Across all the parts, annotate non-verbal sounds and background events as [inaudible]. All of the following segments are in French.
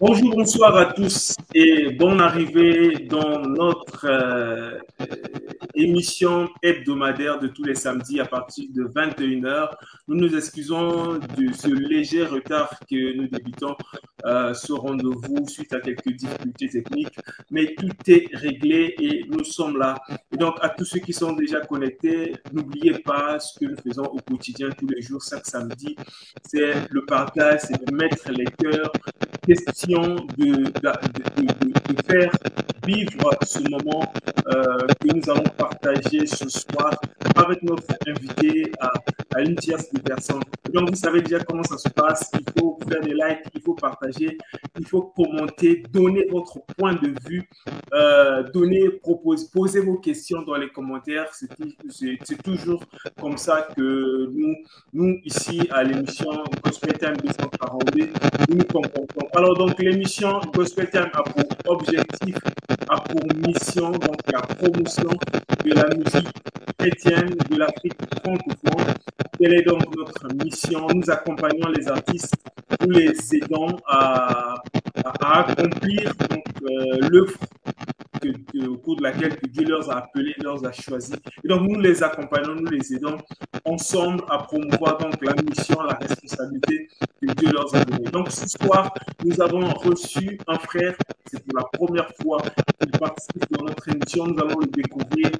Bonjour, bonsoir à tous et bonne arrivée dans notre euh, émission hebdomadaire de tous les samedis à partir de 21h. Nous nous excusons de ce léger retard que nous débutons euh, ce rendez-vous suite à quelques difficultés techniques, mais tout est réglé et nous sommes là. Et donc, à tous ceux qui sont déjà connectés, n'oubliez pas ce que nous faisons au quotidien tous les jours, chaque samedi, c'est le partage, c'est de mettre les cœurs, question de, de, faire vivre ce moment euh, que nous allons partager ce soir avec notre invité à, à une tierce de personnes. Donc, vous savez déjà comment ça se passe. Il faut faire des likes, il faut partager, il faut commenter, donner votre point de vue, euh, donner, proposer, poser vos questions dans les commentaires. C'est toujours comme ça que nous, nous ici à l'émission Gospel Time 242, nous nous comportons. Alors, donc, l'émission Gospel Time a pour objectif, a pour mission, donc la promotion de la musique chrétienne de l'Afrique francophone. Quelle est donc notre mission Nous accompagnons les artistes, nous les aidons à, accomplir euh, l'œuvre au cours de laquelle Dieu leur a appelés, leur a choisi. Et donc, nous les accompagnons, nous les aidons ensemble à promouvoir donc la mission, la responsabilité que Dieu leur a donnée. Donc, ce soir, nous avons reçu un frère, c'est pour la première fois qu'il participe dans notre émission. Nous allons le découvrir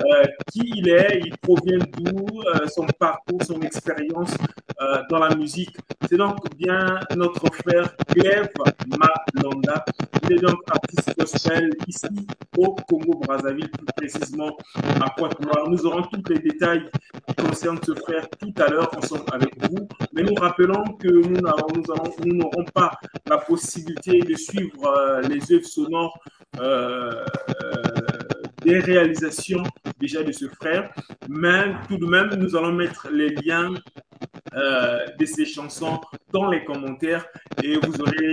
euh, qui il est, il provient d'où, euh, son parcours, son expérience euh, dans la musique. C'est donc bien notre frère Gleb Malanda. Il est donc artiste gospel ici au Congo-Brazzaville, plus précisément à Pointe-Noire. Nous aurons tous les détails qui concernent ce frère tout à l'heure ensemble avec vous. Mais nous rappelons que nous n'aurons pas la possibilité de suivre les œuvres sonores des réalisations déjà de ce frère, mais tout de même, nous allons mettre les liens euh, de ces chansons dans les commentaires et vous aurez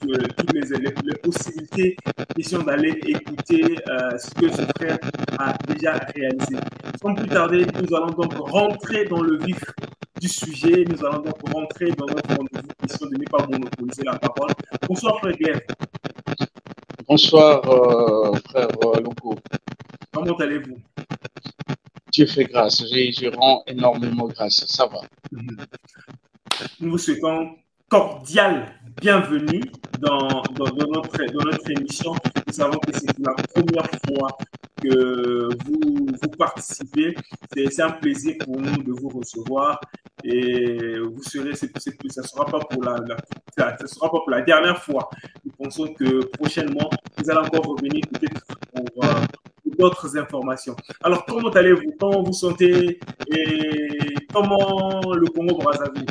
toutes, les, les, possibilités question d'aller écouter euh, ce que ce frère a déjà réalisé. Sans plus tarder, nous allons donc rentrer dans le vif du sujet. Nous allons donc rentrer dans notre rendez-vous question de ne pas monopoliser la parole. Bonsoir frère Glaive. Bonsoir euh, frère Loco. Comment allez-vous? Dieu fait grâce. Je, rends énormément grâce. Ça va. Nous vous souhaitons cordial bienvenue dans, notre, dans notre émission. Nous savons que c'est la première fois que vous, vous participez. C'est un plaisir pour nous de vous recevoir et vous serez, ça ne sera pas pour la, ça sera pas pour la dernière fois. Nous pensons que prochainement, vous allez encore revenir peut-être pour, euh, d'autres informations. Alors, comment allez-vous? Comment vous sentez? Et comment le Congo-Brazzaville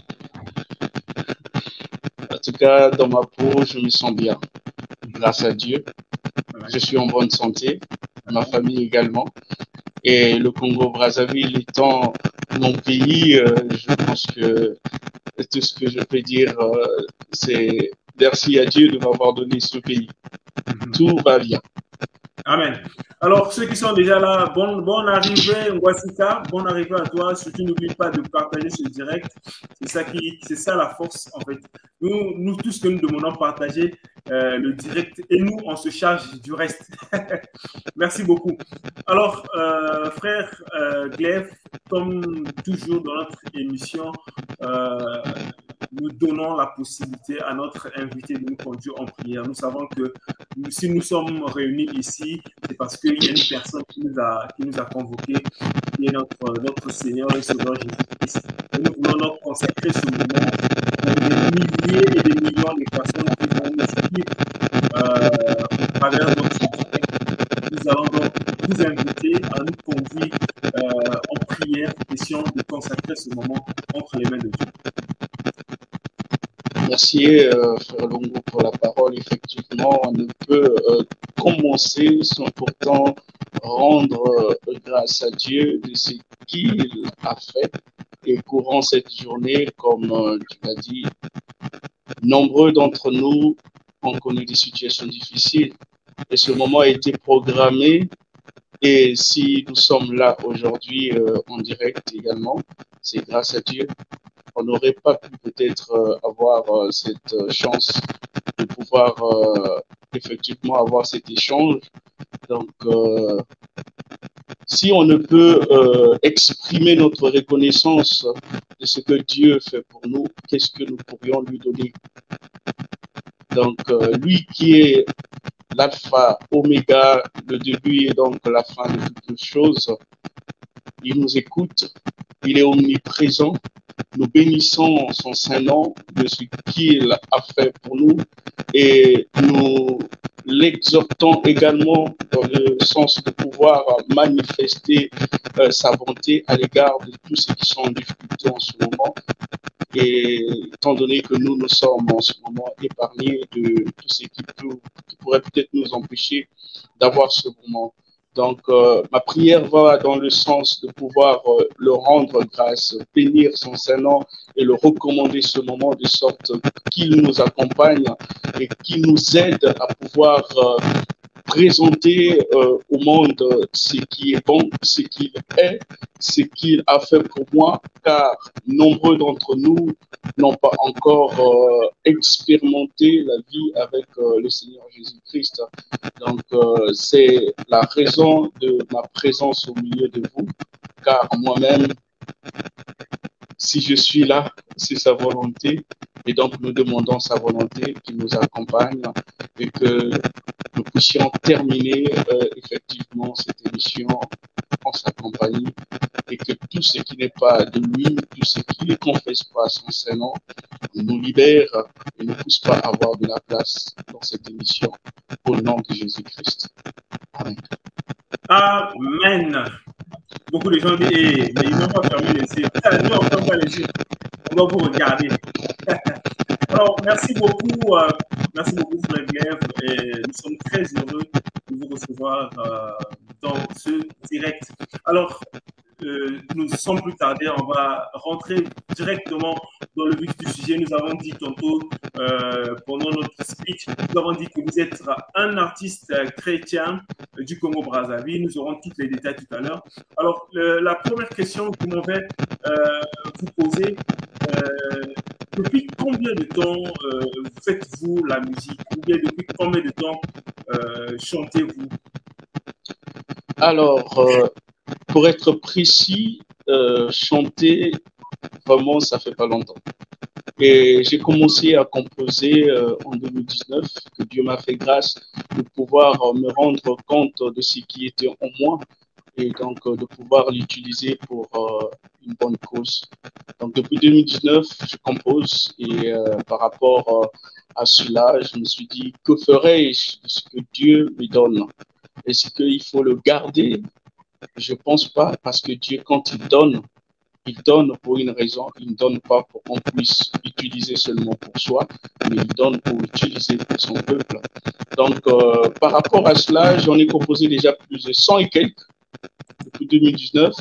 En tout cas, dans ma peau, je me sens bien. Grâce à Dieu. Je suis en bonne santé. Ma famille également. Et le Congo-Brazzaville étant mon pays, euh, je pense que tout ce que je peux dire, euh, c'est merci à Dieu de m'avoir donné ce pays. Mhm. Tout va bien. Amen. Alors, ceux qui sont déjà là, bonne, bonne arrivée, Ngwasika, bonne arrivée à toi. Surtout, n'oublie pas de partager ce direct. C'est ça qui, c'est ça la force, en fait. Nous, nous tous que nous demandons partager euh, le direct et nous, on se charge du reste. [laughs] Merci beaucoup. Alors, euh, frère euh, comme toujours dans notre émission, euh, nous donnons la possibilité à notre invité de nous conduire en prière. Nous savons que si nous sommes réunis ici, c'est parce qu'il y a une personne qui nous a, qui nous a convoqués, qui est notre, notre Seigneur et Sauveur Jésus-Christ. nous voulons donc consacrer ce moment des milliers et des millions de personnes qui vont nous suivre euh, à travers notre direct. Nous allons donc vous inviter à nous conduire euh, en prière, question de consacrer ce moment entre les mains de Dieu. Merci, euh, Frère Longo, pour la parole. Effectivement, on ne peut euh, commencer sans pourtant rendre euh, grâce à Dieu de ce qu'il a fait. Et courant cette journée, comme tu l'as dit, nombreux d'entre nous ont connu des situations difficiles. Et ce moment a été programmé. Et si nous sommes là aujourd'hui en direct également, c'est grâce à Dieu on n'aurait pas pu peut-être euh, avoir euh, cette euh, chance de pouvoir pouvoir effectivement avoir cet échange. Donc, si on ne peut exprimer notre reconnaissance de ce que Dieu fait pour nous, qu'est-ce que nous pourrions lui donner? Donc, lui qui est l'alpha, oméga, le début et donc la fin de toutes choses, il nous écoute, il est omniprésent. Nous bénissons son Saint-Nom de ce qu'il a fait pour nous et nous l'exhortons également dans le sens de pouvoir manifester euh, sa bonté à l'égard de tous ceux qui sont en difficulté en ce moment. Et étant donné que nous, nous sommes en ce moment épargnés de tout ce qui, peut, qui pourrait peut-être nous empêcher d'avoir ce moment. Donc, euh, ma prière va dans le sens de pouvoir euh, le rendre grâce, bénir son Saint-Nom et le recommander ce moment de sorte qu'il nous accompagne et qu'il nous aide à pouvoir euh, présenter euh, au monde ce qui est bon, ce qu'il est, ce qu'il a fait pour moi, car nombreux d'entre nous n'ont pas encore euh, expérimenté la vie avec euh, le Seigneur Jésus-Christ. Donc, c'est la raison de ma présence au milieu de vous, car moi-même, si je suis là, c'est sa volonté. Et donc, nous demandons sa volonté qui nous accompagne et que nous puissions terminer euh, effectivement cette émission en sa compagnie et que tout ce qui n'est pas de lui, tout ce qui ne confesse pas son Saint-Nom, nous libère et ne puisse pas avoir de la place dans cette émission au nom de Jésus-Christ. Amen. Amen. Beaucoup de gens disent, eh, mais ils n'ont pas fermé les yeux. Nous, on ne ferme pas les yeux. On va vous regarder. [laughs] Alors, merci beaucoup, euh, merci beaucoup, Glaive. Et nous sommes très heureux de vous recevoir euh, dans ce direct. Alors, euh, nous sans plus tarder, on va rentrer directement dans le vif du sujet. Nous avons dit tantôt euh, pendant notre speech, nous avons dit que vous êtes un artiste chrétien du Congo-Brazzaville. Nous aurons tous les détails tout à l'heure. Alors, la première question que vous m'avez euh, vous poser, depuis combien de temps faites-vous la musique Ou bien depuis combien de temps chantez-vous? Alors, pour être précis, euh, chanter, vraiment, ça fait pas longtemps. Et j'ai commencé à composer euh, en 2019, que Dieu m'a fait grâce de pouvoir euh, me rendre compte de ce qui était en moi et donc de pouvoir l'utiliser pour une bonne cause. Donc depuis 2019, je compose et par rapport à cela, je me suis dit, que ferais-je de ce que Dieu me donne? Est-ce qu'il faut le garder? Je pense pas, parce que Dieu, quand il donne, il donne pour une raison, il ne donne pas pour qu'on puisse utiliser seulement pour soi, mais il donne pour utiliser pour son peuple. Donc, euh, par rapport à cela, j'en ai composé déjà plus de 100 et quelques depuis 2019.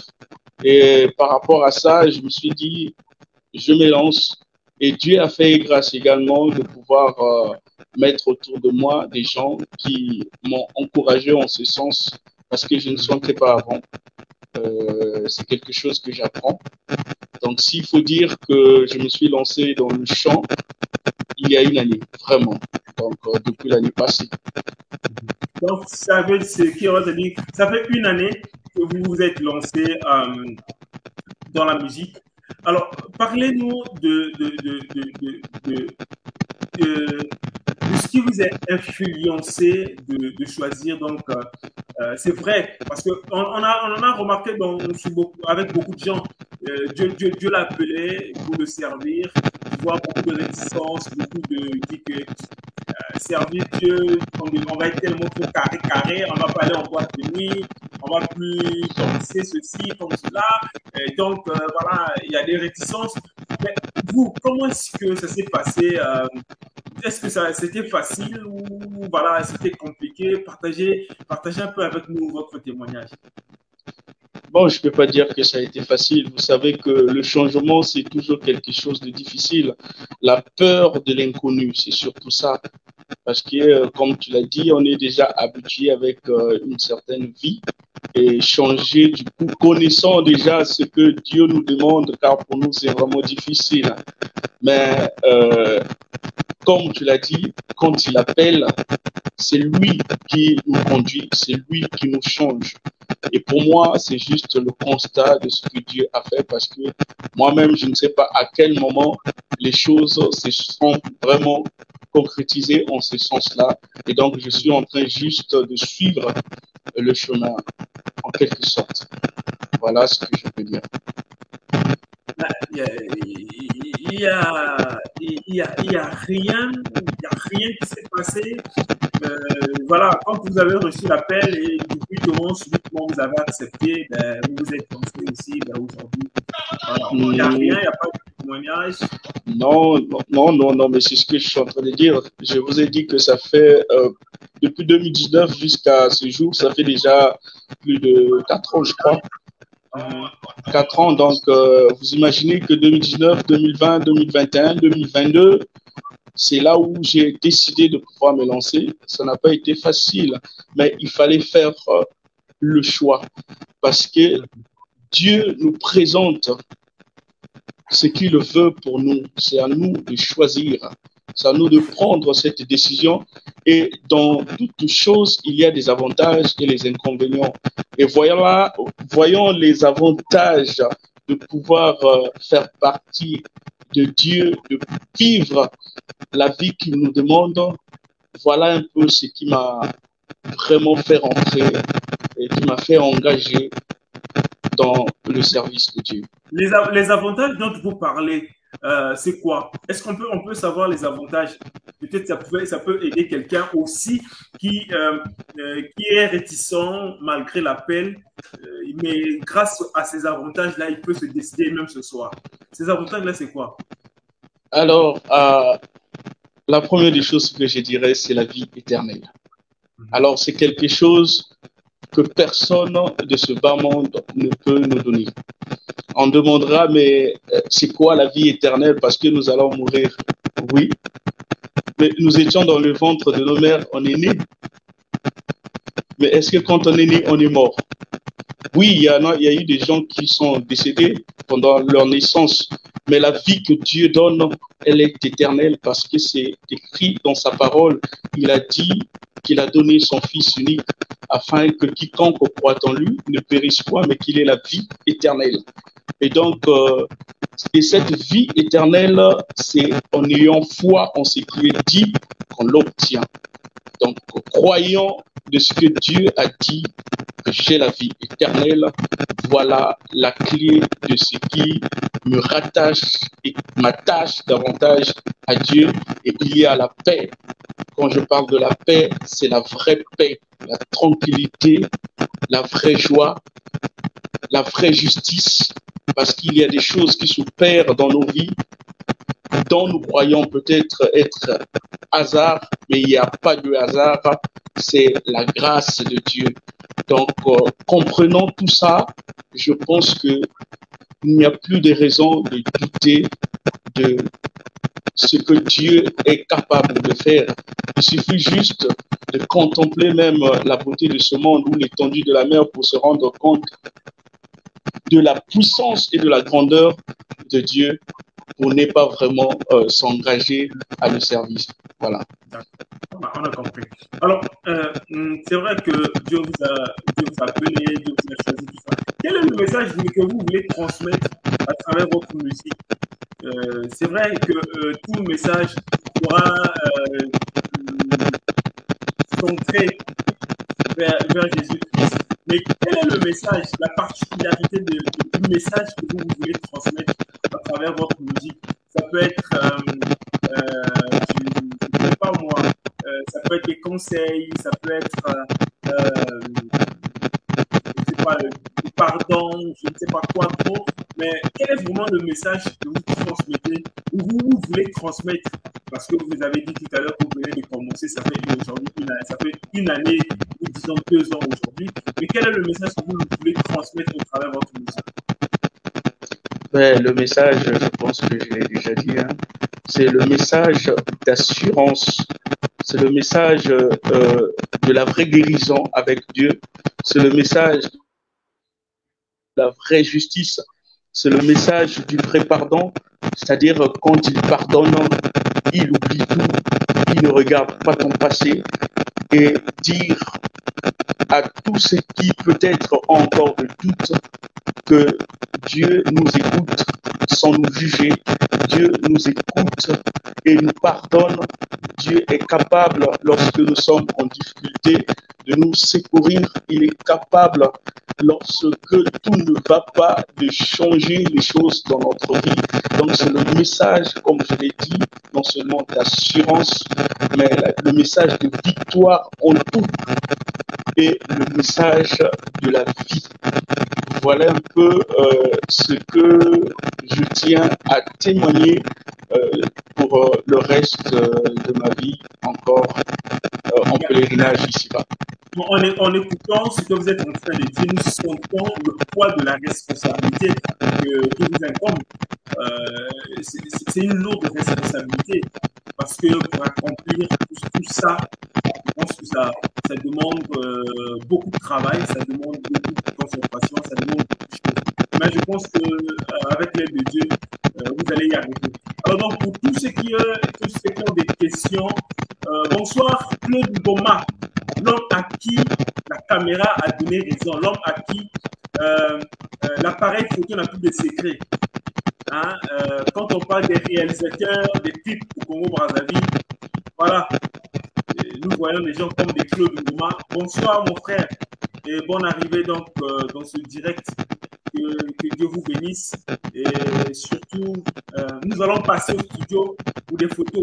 Et par rapport à ça, je me suis dit, je me lance. Et Dieu a fait grâce également de pouvoir euh, mettre autour de moi des gens qui m'ont encouragé en ce sens parce que je ne chantais pas avant. Euh, c'est quelque chose que j'apprends. Donc, s'il faut dire que je me suis lancé dans le chant il y a une année, vraiment. Donc, euh, depuis l'année passée. Donc, ça veut, dire, ça fait une année que vous vous êtes lancé euh, dans la musique. Alors, parlez-nous de, de, ce qui vous a influencé de, choisir donc euh, c'est vrai, parce qu'on on a, on en a remarqué dans, avec beaucoup de gens. Euh, Dieu, Dieu, Dieu l'a appelé pour le servir. Tu vois beaucoup de réticence, beaucoup de. dit que euh, servir Dieu, on, va être tellement trop carré, carré, on va pas aller en boîte de nuit, on va plus penser ceci, comme cela. Donc, voilà, il y a des réticences. Mais vous, comment est-ce que ça s'est passé est-ce que c'était facile ou voilà, c'était compliqué? Partagez, partagez un peu avec nous votre témoignage. Bon, je ne peux pas dire que ça a été facile. Vous savez que le changement, c'est toujours quelque chose de difficile. La peur de l'inconnu, c'est surtout ça. Parce que, euh, comme tu l'as dit, on est déjà habitué avec euh, une certaine vie et changer du coup, connaissant déjà ce que Dieu nous demande, car pour nous, c'est vraiment difficile. Mais euh, comme tu l'as dit, quand il appelle, c'est lui qui nous conduit, c'est lui qui nous change. Et pour moi, c'est juste le constat de ce que Dieu a fait parce que moi-même, je ne sais pas à quel moment les choses se sont vraiment concrétisées en ce sens-là. Et donc, je suis en train juste de suivre le chemin en quelque sorte. Voilà ce que je peux dire. Il y a, il y a, il y a, il y a rien, il y a rien qui s'est passé. Euh, voilà, quand vous avez reçu l'appel et depuis que subitement vous avez accepté, ben, vous vous êtes lancé aussi ben, aujourd'hui. Voilà. Il n'y a rien, il n'y a pas de Non, non, non, non, mais c'est ce que je suis en train de dire. Je vous ai dit que ça fait, euh, depuis 2019 jusqu'à ce jour, ça fait déjà plus de 4 ans, je crois. 4 ans, donc euh, vous imaginez que 2019, 2020, 2021, 2022, c'est là où j'ai décidé de pouvoir me lancer. Ça n'a pas été facile, mais il fallait faire euh, le choix parce que Dieu nous présente ce qu'il veut pour nous. C'est à nous de choisir. C'est à nous de prendre cette décision. Et dans toutes choses, il y a des avantages et les inconvénients. Et voyons, voyons les avantages de pouvoir euh, faire partie de Dieu, de vivre la vie qu'il nous demande. Voilà un peu ce qui m'a vraiment fait rentrer et qui m'a fait engager dans le service de Dieu. Les, les avantages dont vous parlez, euh, c'est quoi? Est-ce qu'on peut, on peut savoir les avantages? Peut-être ça, ça peut aider quelqu'un aussi qui, euh, euh, qui est réticent malgré l'appel, mais grâce à ces avantages-là, il peut se décider même ce soir. Ces avantages-là, c'est quoi? Alors, la première des choses que je dirais, c'est la vie éternelle. Mhm. Alors, c'est quelque chose que personne de ce bas monde ne peut nous donner. On demandera, mais euh, c'est quoi la vie éternelle parce que nous allons mourir? Oui, mais nous étions dans le ventre de nos mères, on est né. Mais est-ce que quand on est né, on est mort? Oui, il y, il y a eu des gens qui sont décédés pendant leur naissance, mais la vie que Dieu donne, elle est éternelle parce que c'est écrit dans sa parole. Il a dit qu'il a donné son Fils unique afin que quiconque croit en lui ne périsse pas, mais qu'il ait la vie éternelle. Et donc, euh, et cette vie éternelle, c'est en ayant foi en ce qui est dit qu'on l'obtient. Donc, croyant de ce que Dieu a dit, que j'ai la vie éternelle, voilà la clé de ce qui me rattache et m'attache davantage à Dieu. Et il y a la paix. Quand je parle de la paix, c'est la vraie paix, la tranquillité, la vraie joie, la vraie justice, parce qu'il y a des choses qui se perdent dans nos vies, dont nous croyons peut-être être hasard, mais il n'y a pas de hasard, c'est la grâce de Dieu. Donc, euh, comprenant tout ça, je pense que il n'y a plus de raison de douter de ce que Dieu est capable de faire. Il suffit juste de contempler même la beauté de ce monde ou l'étendue de la mer pour se rendre compte de la puissance et de la grandeur de Dieu pour ne pas vraiment euh, s'engager à le service. Voilà. On a compris. Alors, euh, hum, c'est vrai que Dieu vous, a, Dieu appelé, Dieu vous a choisi. Quel est le message que vous voulez transmettre à travers votre musique? Euh, C'est vrai que tout message sera centré vers, vers Jésus-Christ. Mais quel est le message, la particularité du message que vous voulez transmettre à travers votre peut être, euh, euh, je ne sais pas moi, euh, ça peut être des conseils, ça peut être, euh, je sais pas, le pardon, je ne sais pas quoi trop, mais quel est vraiment le message que vous transmettez ou vous, voulez transmettre? Parce que vous avez dit tout à l'heure que vous venez de commencer, ça fait aujourd'hui une, ça fait une année ou disons deux ans aujourd'hui. Mais quel est le message que vous voulez transmettre au travers de votre musique le message, je pense que je l'ai déjà dit, hein, c'est le message d'assurance, c'est le message euh, de la vraie guérison avec Dieu, c'est le message de la vraie justice, c'est le message du vrai pardon, c'est-à-dire quand il pardonne, il oublie tout, il ne regarde pas ton passé. Et dire à tous ceux qui peut-être ont encore de doutes que Dieu nous écoute sans nous juger. Dieu nous écoute et nous pardonne. Dieu est capable, lorsque nous sommes en difficulté, de nous secourir. Il est capable, lorsque tout ne va pas, de changer les choses dans notre vie. Donc c'est le message, comme je l'ai dit, non seulement d'assurance, mais le message de victoire en tout et le message de la vie. Voilà un peu euh, ce que je tiens à témoigner euh, pour euh, le reste de ma vie encore en pèlerinage ici-bas. En, en, écoutant ce que vous êtes en train de dire, nous sentons le poids de la responsabilité que, que vous incombe. C'est une lourde responsabilité parce que pour accomplir tout, ça, je pense que ça demande beaucoup de travail, ça demande beaucoup de concentration, ça demande beaucoup de choses. Mais je pense qu'avec l'aide de Dieu, vous allez y arriver. Alors donc, pour tous ceux qui, qui ont des questions, bonsoir Claude Boma, l'homme à qui la caméra a donné raison, l'homme à qui l'appareil photo n'a plus de secret. Hein, quand on parle des réalisateurs, des types au Congo-Brazzaville, voilà, nous voyons les gens comme des Claude Ngouma. Bonsoir mon frère et bonne arrivée donc euh, dans ce direct. Que, que, Dieu vous bénisse et surtout euh, nous allons passer au studio pour des photos.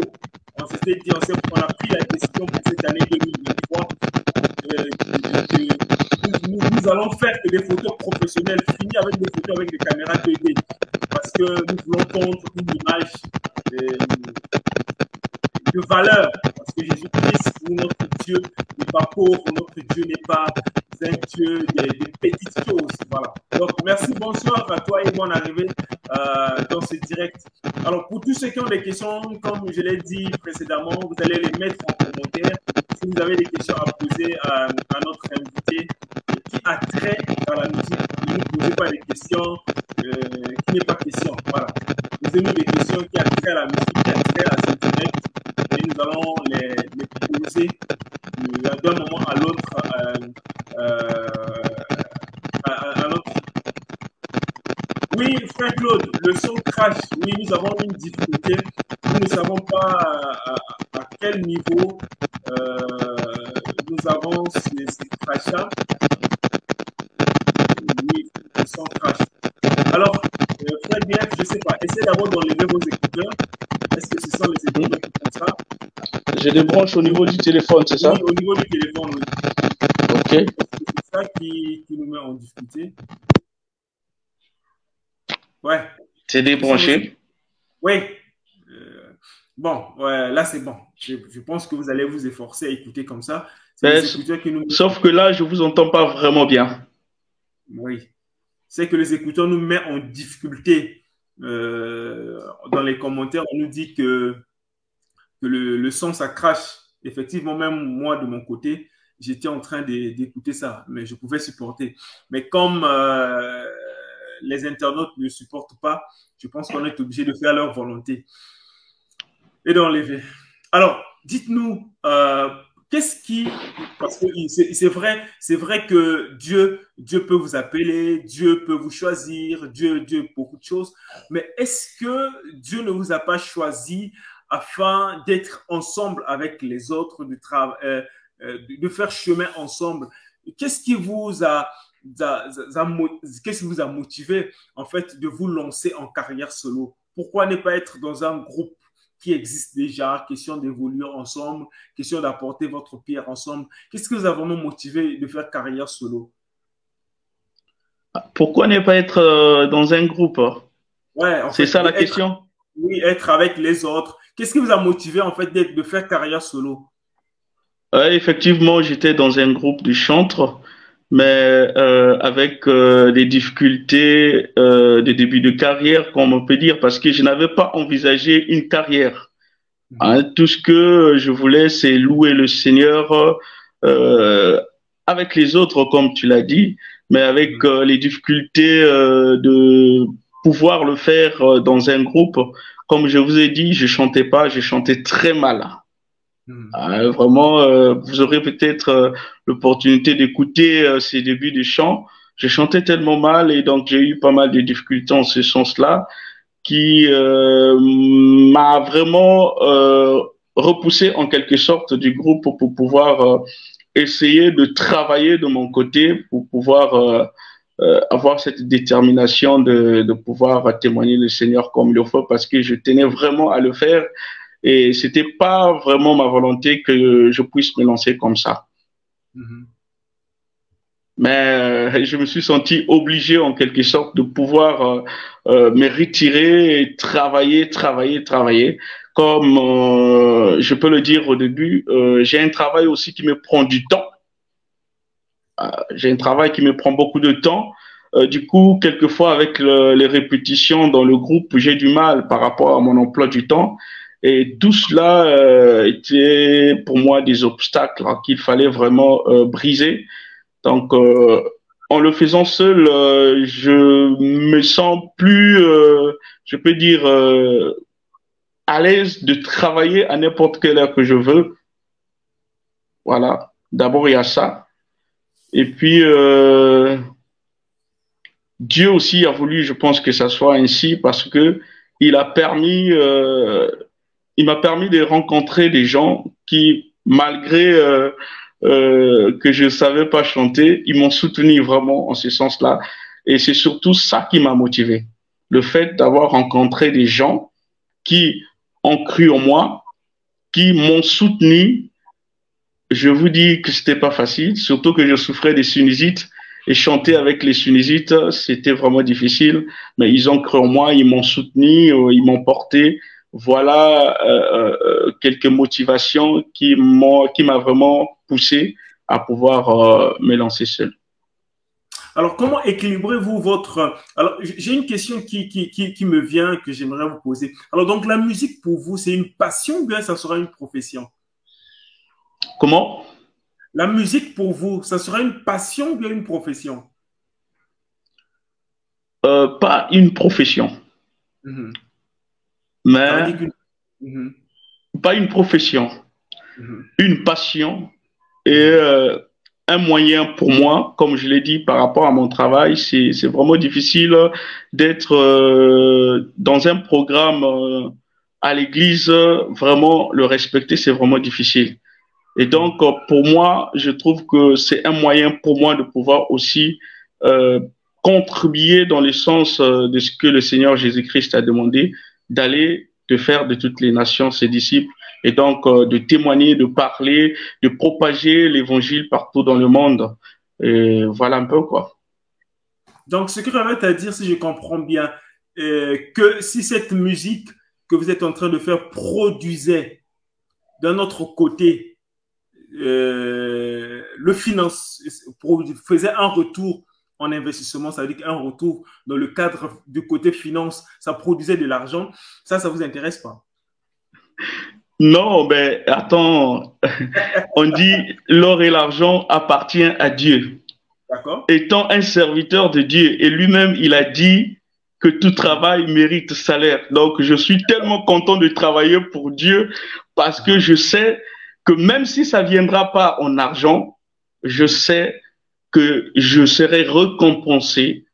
On s'était dit, on, on, a pris la décision pour cette année 2023. Euh, nous, nous, allons faire que des photos professionnelles, finir avec des photos avec des caméras 2D parce que nous voulons prendre une image de valeur parce que Jésus-Christ, notre Dieu, n'est pas pauvre, notre Dieu n'est pas un Dieu des, des, petites choses. Voilà. Donc, merci, bonsoir à toi et bonne arrivée euh, dans ce direct. Alors, pour tous ceux qui ont des questions, comme je l'ai dit précédemment, vous allez les mettre en commentaire. Si vous avez des questions à poser à, à notre invité qui a trait à la musique, ne posez pas des questions euh, qui n'est pas question. Voilà. Posez-nous des questions qui a trait à la musique, qui a trait à la direct et nous allons les, les poser d'un moment à l'autre euh, euh, à, notre... Oui, frère Claude, le son crash. Oui, nous avons une difficulté. Nous ne savons pas à, à, quel niveau euh, nous avons ces, crachats. Oui, le son crash. Alors, euh, BF, je ne sais pas. Essayez d'abord d'enlever vos écouteurs. Est-ce que ce sont les écouteurs qui font ça? Je débranche au niveau du téléphone, c'est ça? Au niveau du téléphone, oui. Ok. C'est ça qui, qui, nous met en difficulté. Ouais. C'est débranché Oui. Euh, bon, ouais, là c'est bon. Je, je, pense que vous allez vous efforcer à écouter comme ça. Qui nous... Sauf que là, je ne vous entends pas vraiment bien. Oui. C'est que les écouteurs nous mettent en difficulté. Euh, dans les commentaires, on nous dit que, le son, ça crache. Effectivement, même moi, de mon côté, j'étais en train d'écouter ça, mais je pouvais supporter. Mais comme euh, les internautes ne supportent pas, je pense qu'on est obligé de faire leur volonté et d'enlever. Alors, dites-nous, euh, qu'est-ce qui, parce que c'est vrai, c'est vrai que Dieu, Dieu peut vous appeler, Dieu peut vous choisir, Dieu, Dieu beaucoup de choses, mais est-ce que Dieu ne vous a pas choisi afin d'être ensemble avec les autres du travail? Euh, de faire chemin ensemble? Qu'est-ce qui vous a qu'est-ce qui vous a motivé en fait de vous lancer en carrière solo? Pourquoi ne pas être dans un groupe qui existe déjà Question d'évoluer ensemble, question d'apporter votre pierre ensemble. Qu'est-ce qui vous a vraiment motivé de faire carrière solo? Pourquoi ne pas être dans un groupe Ouais, c'est ça la être, question. Oui, être avec les autres. Qu'est-ce qui vous a motivé en fait de faire carrière solo? Euh, effectivement, j'étais dans un groupe de chantres, mais euh, avec euh, des difficultés euh, de début de carrière, comme on peut dire, parce que je n'avais pas envisagé une carrière. Hein, tout ce que je voulais, c'est louer le Seigneur euh, avec les autres, comme tu l'as dit, mais avec les difficultés de pouvoir le faire euh, dans un groupe. Comme je vous ai dit, je chantais pas, je chantais très mal. Ah, vraiment, euh, vous aurez peut-être euh, l'opportunité d'écouter ces débuts de chant. Je chantais tellement mal et donc j'ai eu pas mal de difficultés en ce sens-là qui m'a vraiment repoussé en quelque sorte du groupe pour pouvoir essayer de travailler de mon côté pour pouvoir euh, avoir cette détermination de, de, pouvoir témoigner le Seigneur comme il le faut parce que je tenais vraiment à le faire et c'était pas vraiment ma volonté que je puisse me lancer comme ça. Mm-hmm. Mais euh, je me suis senti obligé en quelque sorte de pouvoir euh, euh me retirer et travailler, travailler, travailler. Comme je peux le dire au début, j'ai un travail aussi qui me prend du temps j'ai un travail qui me prend beaucoup de temps. Euh, du coup, quelquefois, avec les répétitions dans le groupe, j'ai du mal par rapport à mon emploi du temps. Et tout cela euh, était pour moi des obstacles hein, qu'il fallait vraiment briser. Donc, en le faisant seul, je me sens plus, je peux dire, à l'aise de travailler à n'importe quelle heure que je veux. Voilà. D'abord, il y a ça. Et puis, euh, Dieu aussi a voulu, je pense que ça soit ainsi, parce que il a permis, euh, il m'a permis de rencontrer des gens qui, malgré euh, euh, que je ne savais pas chanter, ils m'ont soutenu vraiment en ce sens-là. Et c'est surtout ça qui m'a motivé. Le fait d'avoir rencontré des gens qui ont cru en moi, qui m'ont soutenu je vous dis que c'était pas facile, surtout que je souffrais des sinusites et chanter avec les sinusites, c'était vraiment difficile. Mais ils ont cru en moi, ils m'ont soutenu, euh, ils m'ont porté. Voilà euh, euh, quelques motivations qui m'ont, qui m'a vraiment poussé à pouvoir me lancer seul. Alors, comment équilibrez-vous votre... Alors, j'ai une question qui, qui, qui, qui me vient, que j'aimerais vous poser. Alors, donc, la musique, pour vous, c'est une passion ou bien ça sera une profession? Comment? La musique pour vous, ça sera une passion ou bien une profession? Euh, Pas une profession. Mhm. Mais mhm. pas une profession. Mhm. Une passion et euh, un moyen pour moi, comme je l'ai dit par rapport à mon travail, c'est vraiment difficile d'être euh, dans un programme à l'église, vraiment le respecter, c'est vraiment difficile. Et donc, euh, pour moi, je trouve que c'est un moyen pour moi de pouvoir aussi euh, contribuer dans le sens euh, de ce que le Seigneur Jésus-Christ a demandé, d'aller, de faire de toutes les nations ses disciples, et donc de témoigner, de parler, de propager l'évangile partout dans le monde. Et voilà un peu quoi. Donc, ce que j'avais à dire, si je comprends bien, que si cette musique que vous êtes en train de faire produisait d'un autre côté euh, le finance faisait un retour en investissement, ça veut dire qu'un retour dans le cadre du côté finance, ça produisait de l'argent. Ça, ça vous intéresse pas? Non, mais attends, on dit l'or et l'argent appartiennent à Dieu. D'accord. Étant un serviteur de Dieu, et lui-même, il a dit que tout travail mérite salaire. Donc, je suis tellement content de travailler pour Dieu parce que je sais que même si ça viendra pas en argent, je sais que je serai récompensé.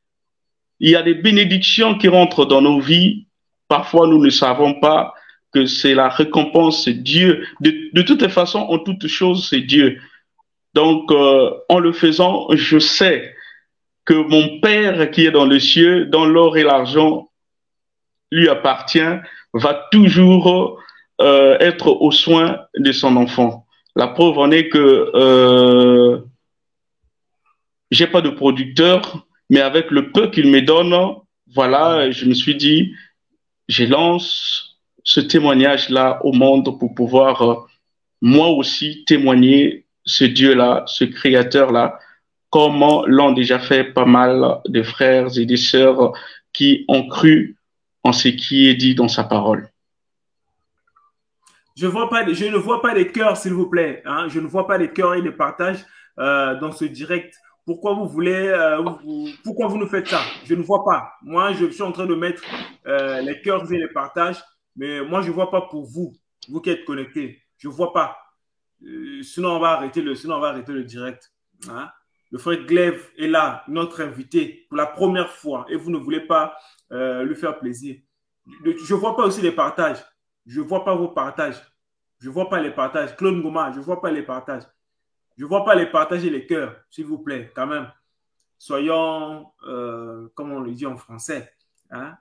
Il y a des bénédictions qui rentrent dans nos vies. Parfois, nous ne savons pas que c'est la récompense, c'est Dieu. De, de toutes les façons, en toutes choses, c'est Dieu. Donc, euh, en le faisant, je sais que mon Père qui est dans le cieux, dans l'or et l'argent, lui appartient, va toujours euh, être au soin de son enfant. La preuve en est que euh, j'ai pas de producteur, mais avec le peu qu'il me donne, voilà, je me suis dit, je lance ce témoignage-là au monde pour pouvoir euh, moi aussi témoigner ce Dieu-là, ce Créateur-là, comme l'ont déjà fait pas mal de frères et de sœurs qui ont cru en ce qui est dit dans sa parole. Je, vois pas, je ne vois pas les cœurs, s'il vous plaît. Hein. Je ne vois pas les cœurs et les partages euh, dans ce direct. Pourquoi vous voulez, euh, pourquoi vous nous faites ça? Je ne vois pas. Moi, je suis en train de mettre euh, les cœurs et les partages, mais moi, je ne vois pas pour vous, vous qui êtes connectés. Je ne vois pas. Euh, sinon, on va arrêter le, sinon on va arrêter le direct. Hein. Le frère Glaive est là, notre invité, pour la première fois, et vous ne voulez pas lui faire plaisir. Je ne vois pas aussi les partages. Je ne vois pas vos partages. Je ne vois pas les partages. Claude Goma, je ne vois pas les partages. Je ne vois pas les partager les cœurs, s'il vous plaît, quand même. Soyons, euh, comme on le dit en français, hein?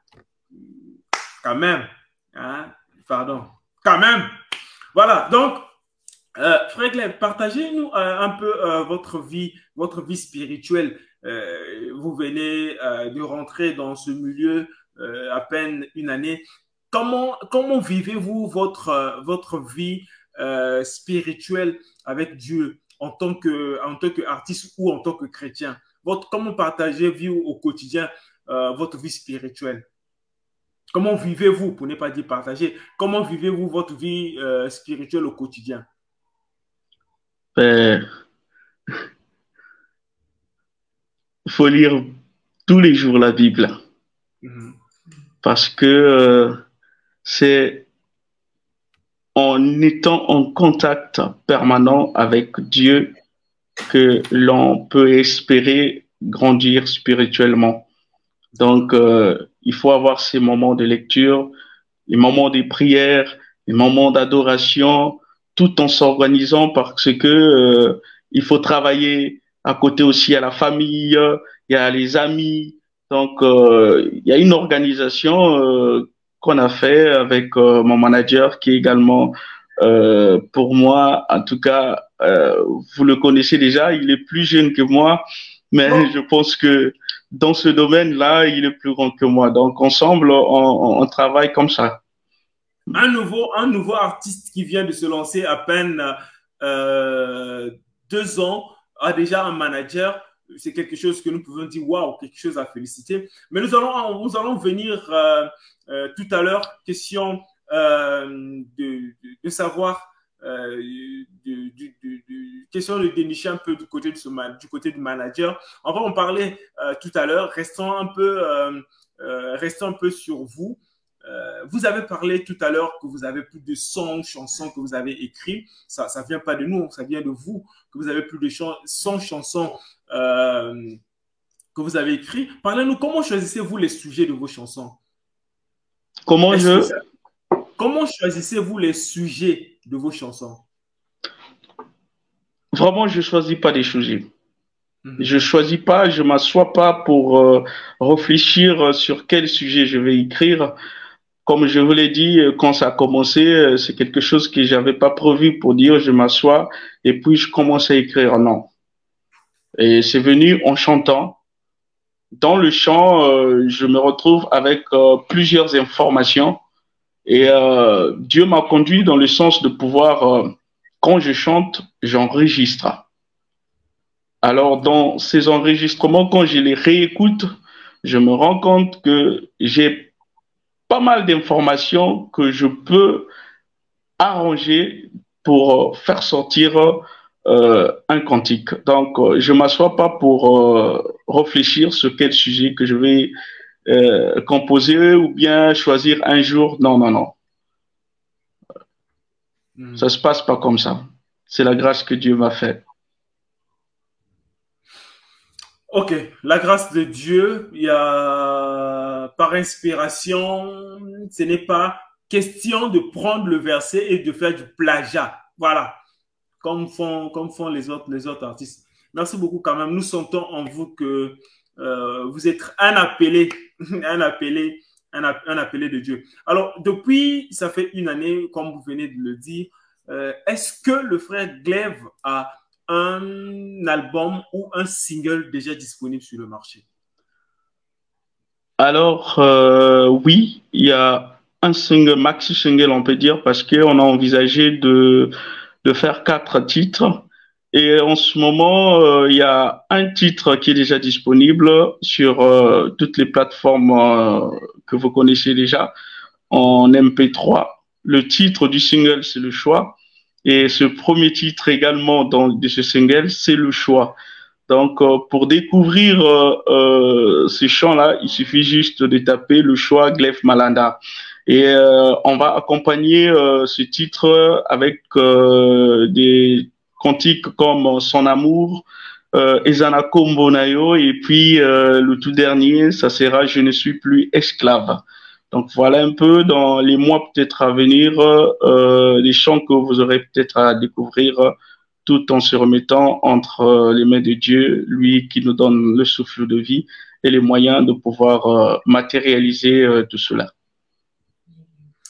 quand même, hein? pardon, quand même. Voilà, donc, euh, Frère partagez-nous euh, un peu euh, votre vie, votre vie spirituelle. vous venez de rentrer dans ce milieu à peine une année. Comment, vivez-vous votre vie spirituelle avec Dieu? En tant que en tant qu'artiste ou en tant que chrétien? Votre, Comment partagez-vous au quotidien euh, votre vie spirituelle? Comment vivez-vous, pour ne pas dire partager, comment vivez-vous votre vie euh, spirituelle au quotidien? Ben, Il faut lire tous les jours la Bible. Mhm. Parce que euh, c'est en étant en contact permanent avec Dieu que l'on peut espérer grandir spirituellement. Donc, euh, il faut avoir ces moments de lecture, les moments de prière, les moments d'adoration, tout en s'organisant parce que euh, il faut travailler à côté aussi à la famille, il y a les amis. Donc, euh, il y a une organisation qu'on a fait avec euh, mon manager qui est également euh, pour moi, en tout cas, euh, vous le connaissez déjà, il est plus jeune que moi, mais je pense que dans ce domaine-là, il est plus grand que moi. Donc ensemble, on, on, travaille comme ça. Un nouveau, un nouveau artiste qui vient de se lancer à peine deux ans a déjà un manager c'est quelque chose que nous pouvons dire waouh, quelque chose à féliciter. Mais nous allons, nous allons venir euh, euh, tout à l'heure, question euh, de, savoir, de, question de dénicher un peu du côté, du, côté du manager. On va en parler tout à l'heure. Restons un peu, restons un peu sur vous. Euh, vous avez parlé tout à l'heure que vous avez plus de 100 chansons que vous avez écrites. Ça ne vient pas de nous, ça vient de vous, que vous avez plus de 100 chansons euh, que vous avez écrites. Parlez-nous, comment choisissez-vous les sujets de vos chansons? Comment je... Comment choisissez-vous les sujets de vos chansons? Vraiment, je ne choisis pas des sujets. Mhm. Je choisis pas, je m'assois pas pour euh, réfléchir sur quel sujet je vais écrire comme je vous l'ai dit, euh, quand ça a commencé, euh, c'est quelque chose que j'avais pas prévu pour dire je m'assois et puis je commence à écrire. Non. Et c'est venu en chantant. Dans le chant, euh, je me retrouve avec plusieurs informations et Dieu m'a conduit dans le sens de pouvoir, quand je chante, j'enregistre. Alors dans ces enregistrements, quand je les réécoute, je me rends compte que j'ai pas mal d'informations que je peux arranger pour faire sortir euh, un quantique. Donc, euh, je m'assois pas pour euh, réfléchir sur quel sujet que je vais composer ou bien choisir un jour. Non, non, non. Hmm. Ça se passe pas comme ça. C'est la grâce que Dieu m'a faite. Ok, la grâce de Dieu, il y a par inspiration, ce n'est pas question de prendre le verset et de faire du plagiat. Voilà, comme font, les, autres, les autres artistes. Merci beaucoup quand même. Nous sentons en vous que euh, vous êtes un appelé, [laughs] un appelé, un, appelé de Dieu. Alors, depuis, ça fait une année, comme vous venez de le dire, euh, est-ce que le frère Glaive a un album ou un single déjà disponible sur le marché? Alors, euh, oui, il y a un single, maxi single, on peut dire, parce qu'on a envisagé de, de faire quatre titres. Et en ce moment, euh, il y a un titre qui est déjà disponible sur euh, toutes les plateformes que vous connaissez déjà en MP3. Le titre du single, c'est le choix. Et ce premier titre également dans, de ce single, c'est le choix. Donc, pour découvrir ce chant-là, il suffit juste de taper le choix Glef Malanda. Et on va accompagner ce titre avec des cantiques comme Son amour, euh, Ezana Kombonayo, et puis euh, le tout dernier, ça sera Je ne suis plus esclave. Donc voilà un peu dans les mois peut-être à venir euh, les chants que vous aurez peut-être à découvrir tout en se remettant entre euh, les mains de Dieu, lui qui nous donne le souffle de vie et les moyens de pouvoir euh, matérialiser tout cela.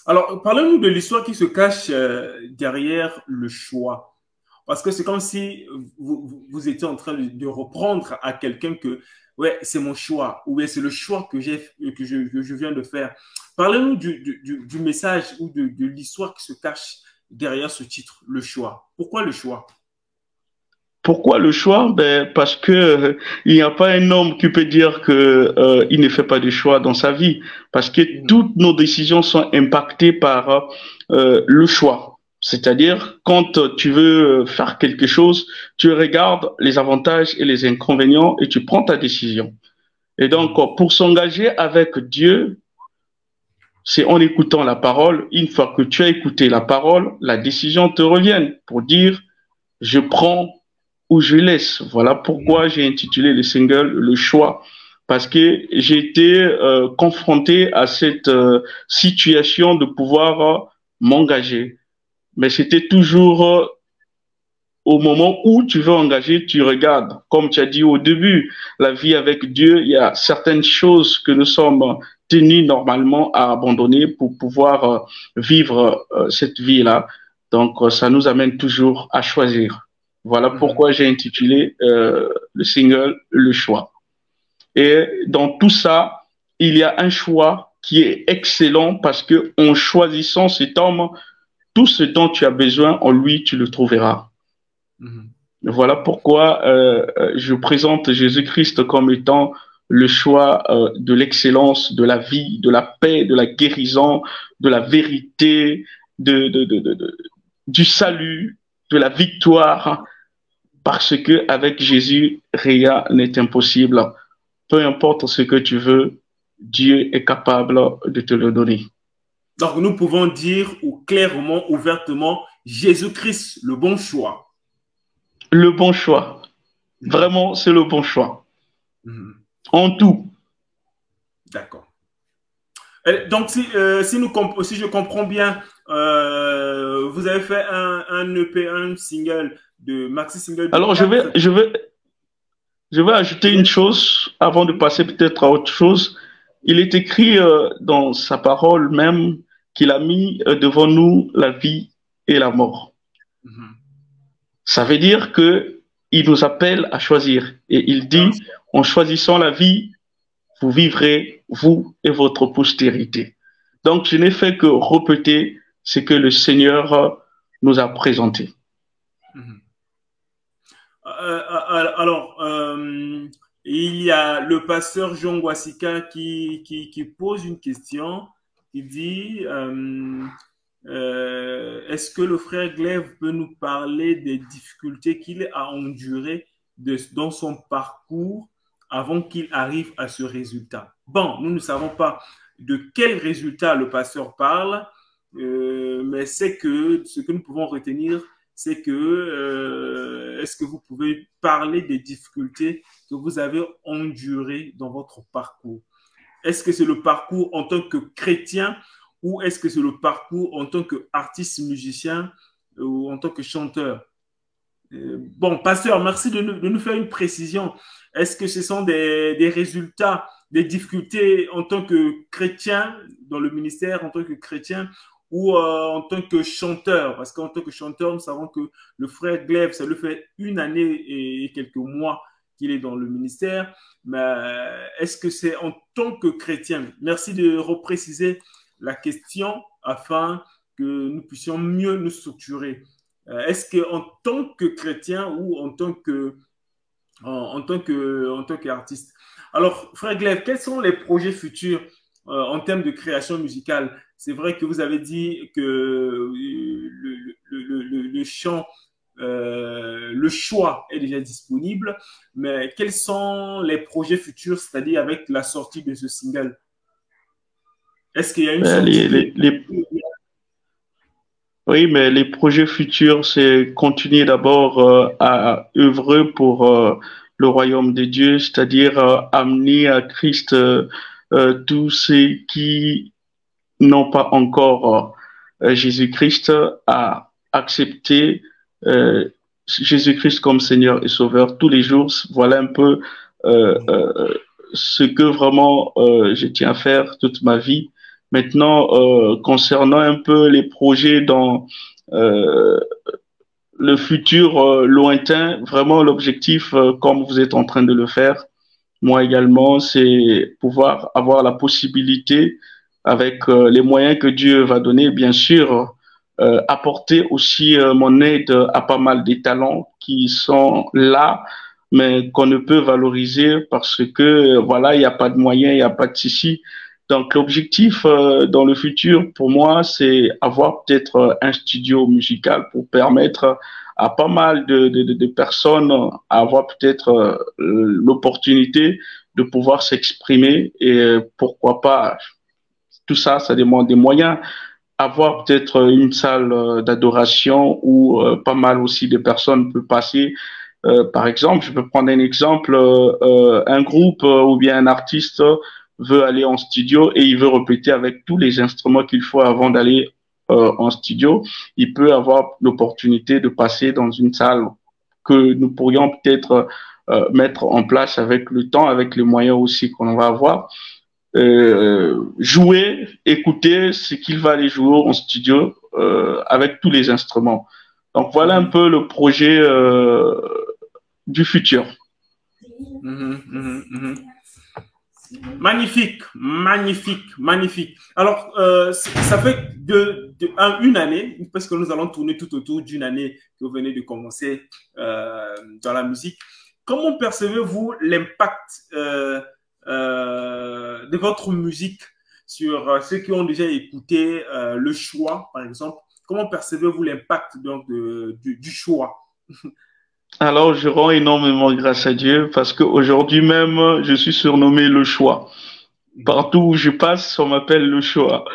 Alors, parlez-nous de l'histoire qui se cache derrière le choix. Parce que c'est comme si vous, étiez en train de, reprendre à quelqu'un que, ouais, c'est mon choix, ou bien c'est le choix que, j'ai, que, je, je viens de faire. Parlez-nous du, message ou de l'histoire qui se cache derrière ce titre, le choix. Pourquoi le choix? Pourquoi le choix? Ben, Parce que euh, il n'y a pas un homme qui peut dire que euh, il ne fait pas de choix dans sa vie, parce que mm. toutes nos décisions sont impactées par euh, le choix. C'est-à-dire, quand tu veux faire quelque chose, tu regardes les avantages et les inconvénients et tu prends ta décision. Et donc, pour s'engager avec Dieu, c'est en écoutant la parole. Une fois que tu as écouté la parole, la décision te revient pour dire, je prends je laisse. Voilà pourquoi j'ai intitulé le single Le choix. Parce que j'ai été euh, confronté à cette euh, situation de pouvoir euh, m'engager mais c'était toujours au moment où tu veux engager, tu regardes. Comme tu as dit au début, la vie avec Dieu, il y a certaines choses que nous sommes tenus normalement à abandonner pour pouvoir vivre cette vie-là. Donc, ça nous amène toujours à choisir. Voilà mhm. pourquoi j'ai intitulé le single Le choix. Et dans tout ça, il y a un choix qui est excellent parce que en choisissant cet homme, tout ce dont tu as besoin en lui, tu le trouveras. Mhm. Voilà pourquoi euh, euh, je présente Jésus-Christ comme étant le choix euh, de l'excellence, de la vie, de la paix, de la guérison, de la vérité, de, de, de, du salut, de la victoire, parce que avec Jésus, rien n'est impossible. Peu importe ce que tu veux, Dieu est capable de te le donner. Donc, nous pouvons dire ou clairement, ouvertement, Jésus-Christ, le bon choix. Le bon choix. Vraiment, c'est le bon choix. Mhm. En tout. D'accord. Donc, si, euh, si, nous, si je comprends bien, euh, vous avez fait un, un, EP, un single de maxi single. Alors, je vais, je, vais, je vais ajouter une chose avant de passer peut-être à autre chose. Il est écrit euh, dans sa parole même qu'il a mis euh, devant nous la vie et la mort. Mm-hmm. Ça veut dire que il nous appelle à choisir et il dit en choisissant la vie, vous vivrez vous et votre postérité. Donc je n'ai fait que répéter ce que le Seigneur nous a présenté. Mm-hmm. Alors, il y a le pasteur Jean Guasica qui, pose une question. Il dit euh, euh, Est-ce que le frère Glaive peut nous parler des difficultés qu'il a endurées dans son parcours avant qu'il arrive à ce résultat? Bon, nous ne savons pas de quel résultat le pasteur parle, euh, mais c'est que ce que nous pouvons retenir, c'est que euh, est-ce que vous pouvez parler des difficultés que vous avez endurées dans votre parcours? Est-ce que c'est le parcours en tant que chrétien ou est-ce que c'est le parcours en tant qu'artiste musicien ou en tant que chanteur? Euh, Bon, pasteur, merci de nous, faire une précision. Est-ce que ce sont des, des résultats, des difficultés en tant que chrétien dans le ministère, en tant que chrétien, ou euh, en tant que chanteur, parce qu'en tant que chanteur, nous savons que le frère Glaive, ça lui fait une année et quelques mois qu'il est dans le ministère, mais euh, est-ce que c'est en tant que chrétien? Merci de repréciser la question afin que nous puissions mieux nous structurer. Euh, est-ce que en tant que chrétien ou en tant que en, tant que en tant qu'artiste? Alors, frère Glaive, quels sont les projets futurs en termes de création musicale c'est vrai que vous avez dit que le, chant le choix est déjà disponible, mais quels sont les projets futurs, c'est-à-dire avec la sortie de ce single? Est-ce qu'il y a une sortie Oui, mais les projets futurs, c'est continuer d'abord à œuvrer pour le royaume de Dieu, c'est-à-dire amener à Christ tous ceux qui n'ont pas encore euh, Jésus-Christ à accepter euh, Jésus-Christ comme Seigneur et Sauveur tous les jours. Voilà un peu euh, ce que vraiment je tiens à faire toute ma vie. Maintenant, concernant un peu les projets dans le futur lointain, vraiment l'objectif, comme vous êtes en train de le faire, moi également, c'est pouvoir avoir la possibilité avec euh, les moyens que Dieu va donner, bien sûr, euh, apporter aussi euh, mon aide à pas mal des talents qui sont là, mais qu'on ne peut valoriser parce que voilà, il n'y a pas de moyens, il n'y a pas de souci. Donc l'objectif dans le futur pour moi, c'est avoir peut-être un studio musical pour permettre à pas mal de, de, de personnes à avoir peut-être l'opportunité de pouvoir s'exprimer et pourquoi pas tout ça, ça demande des moyens. Avoir peut-être une salle euh, d'adoration où euh, pas mal aussi de personnes peuvent passer. Euh, par exemple, je peux prendre un exemple, un groupe ou bien un artiste veut aller en studio et il veut répéter avec tous les instruments qu'il faut avant d'aller en studio. Il peut avoir l'opportunité de passer dans une salle que nous pourrions peut-être mettre en place avec le temps, avec les moyens aussi qu'on va avoir euh, jouer, écouter ce qu'il va aller jouer en studio euh, avec tous les instruments. Donc voilà un peu le projet euh, du futur. Mhm, mhm, mhm. Magnifique, magnifique, magnifique. Alors, euh, ça fait une année, parce que nous allons tourner tout autour d'une année que vous venez de commencer euh, dans la musique. Comment percevez-vous l'impact euh, de votre musique sur ceux qui ont déjà écouté le choix, par exemple? Comment percevez-vous l'impact donc du, choix? Alors, je rends énormément grâce à Dieu parce qu'aujourd'hui même, je suis surnommé le choix. Partout où je passe, on m'appelle le choix.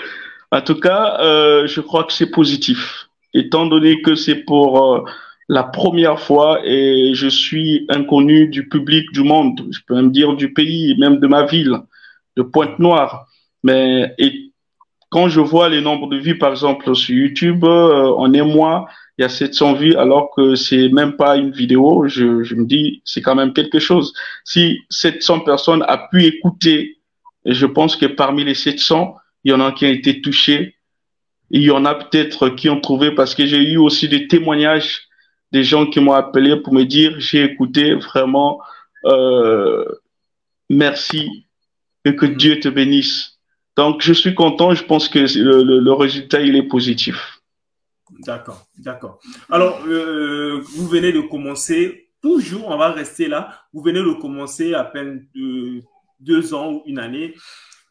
En tout cas, je crois que c'est positif, étant donné que c'est pour la première fois et je suis inconnu du public du monde, je peux même dire du pays, même de ma ville, de Pointe-Noire. Mais quand je vois les nombres de vues, par exemple, sur YouTube, euh, en un mois, il y a 700 vues alors que c'est même pas une vidéo. Je, je me dis, c'est quand même quelque chose. Si 700 personnes a pu écouter, je pense que parmi les 700, il y en a qui ont été touchés. Il y en a peut-être qui ont trouvé parce que j'ai eu aussi des témoignages des gens qui m'ont appelé pour me dire j'ai écouté vraiment euh, merci et que Dieu te bénisse. Donc je suis content, je pense que le, le, résultat il est positif. D'accord, d'accord. Alors euh, vous venez de commencer, toujours on va rester là, vous venez de commencer à peine de deux ans ou une année.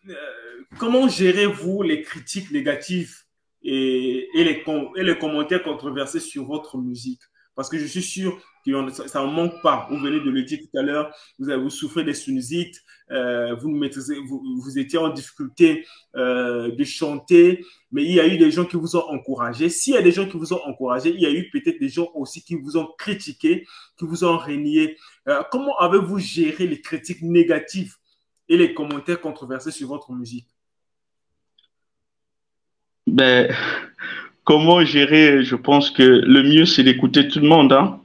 Euh, comment gérez-vous les critiques négatives et les commentaires controversés sur votre musique? Parce que je suis sûr que ça ne manque pas. Vous venez de le dire tout à l'heure, vous, souffrez des sinusites, euh, vous, étiez en difficulté euh, de chanter, mais il y a eu des gens qui vous ont encouragé. S'il y a des gens qui vous ont encouragé, il y a eu peut-être des gens aussi qui vous ont critiqué, qui vous ont régné. Euh, comment avez-vous géré les critiques négatives et les commentaires controversés sur votre musique? Ben, comment gérer Je pense que le mieux, c'est d'écouter tout le monde. Hein?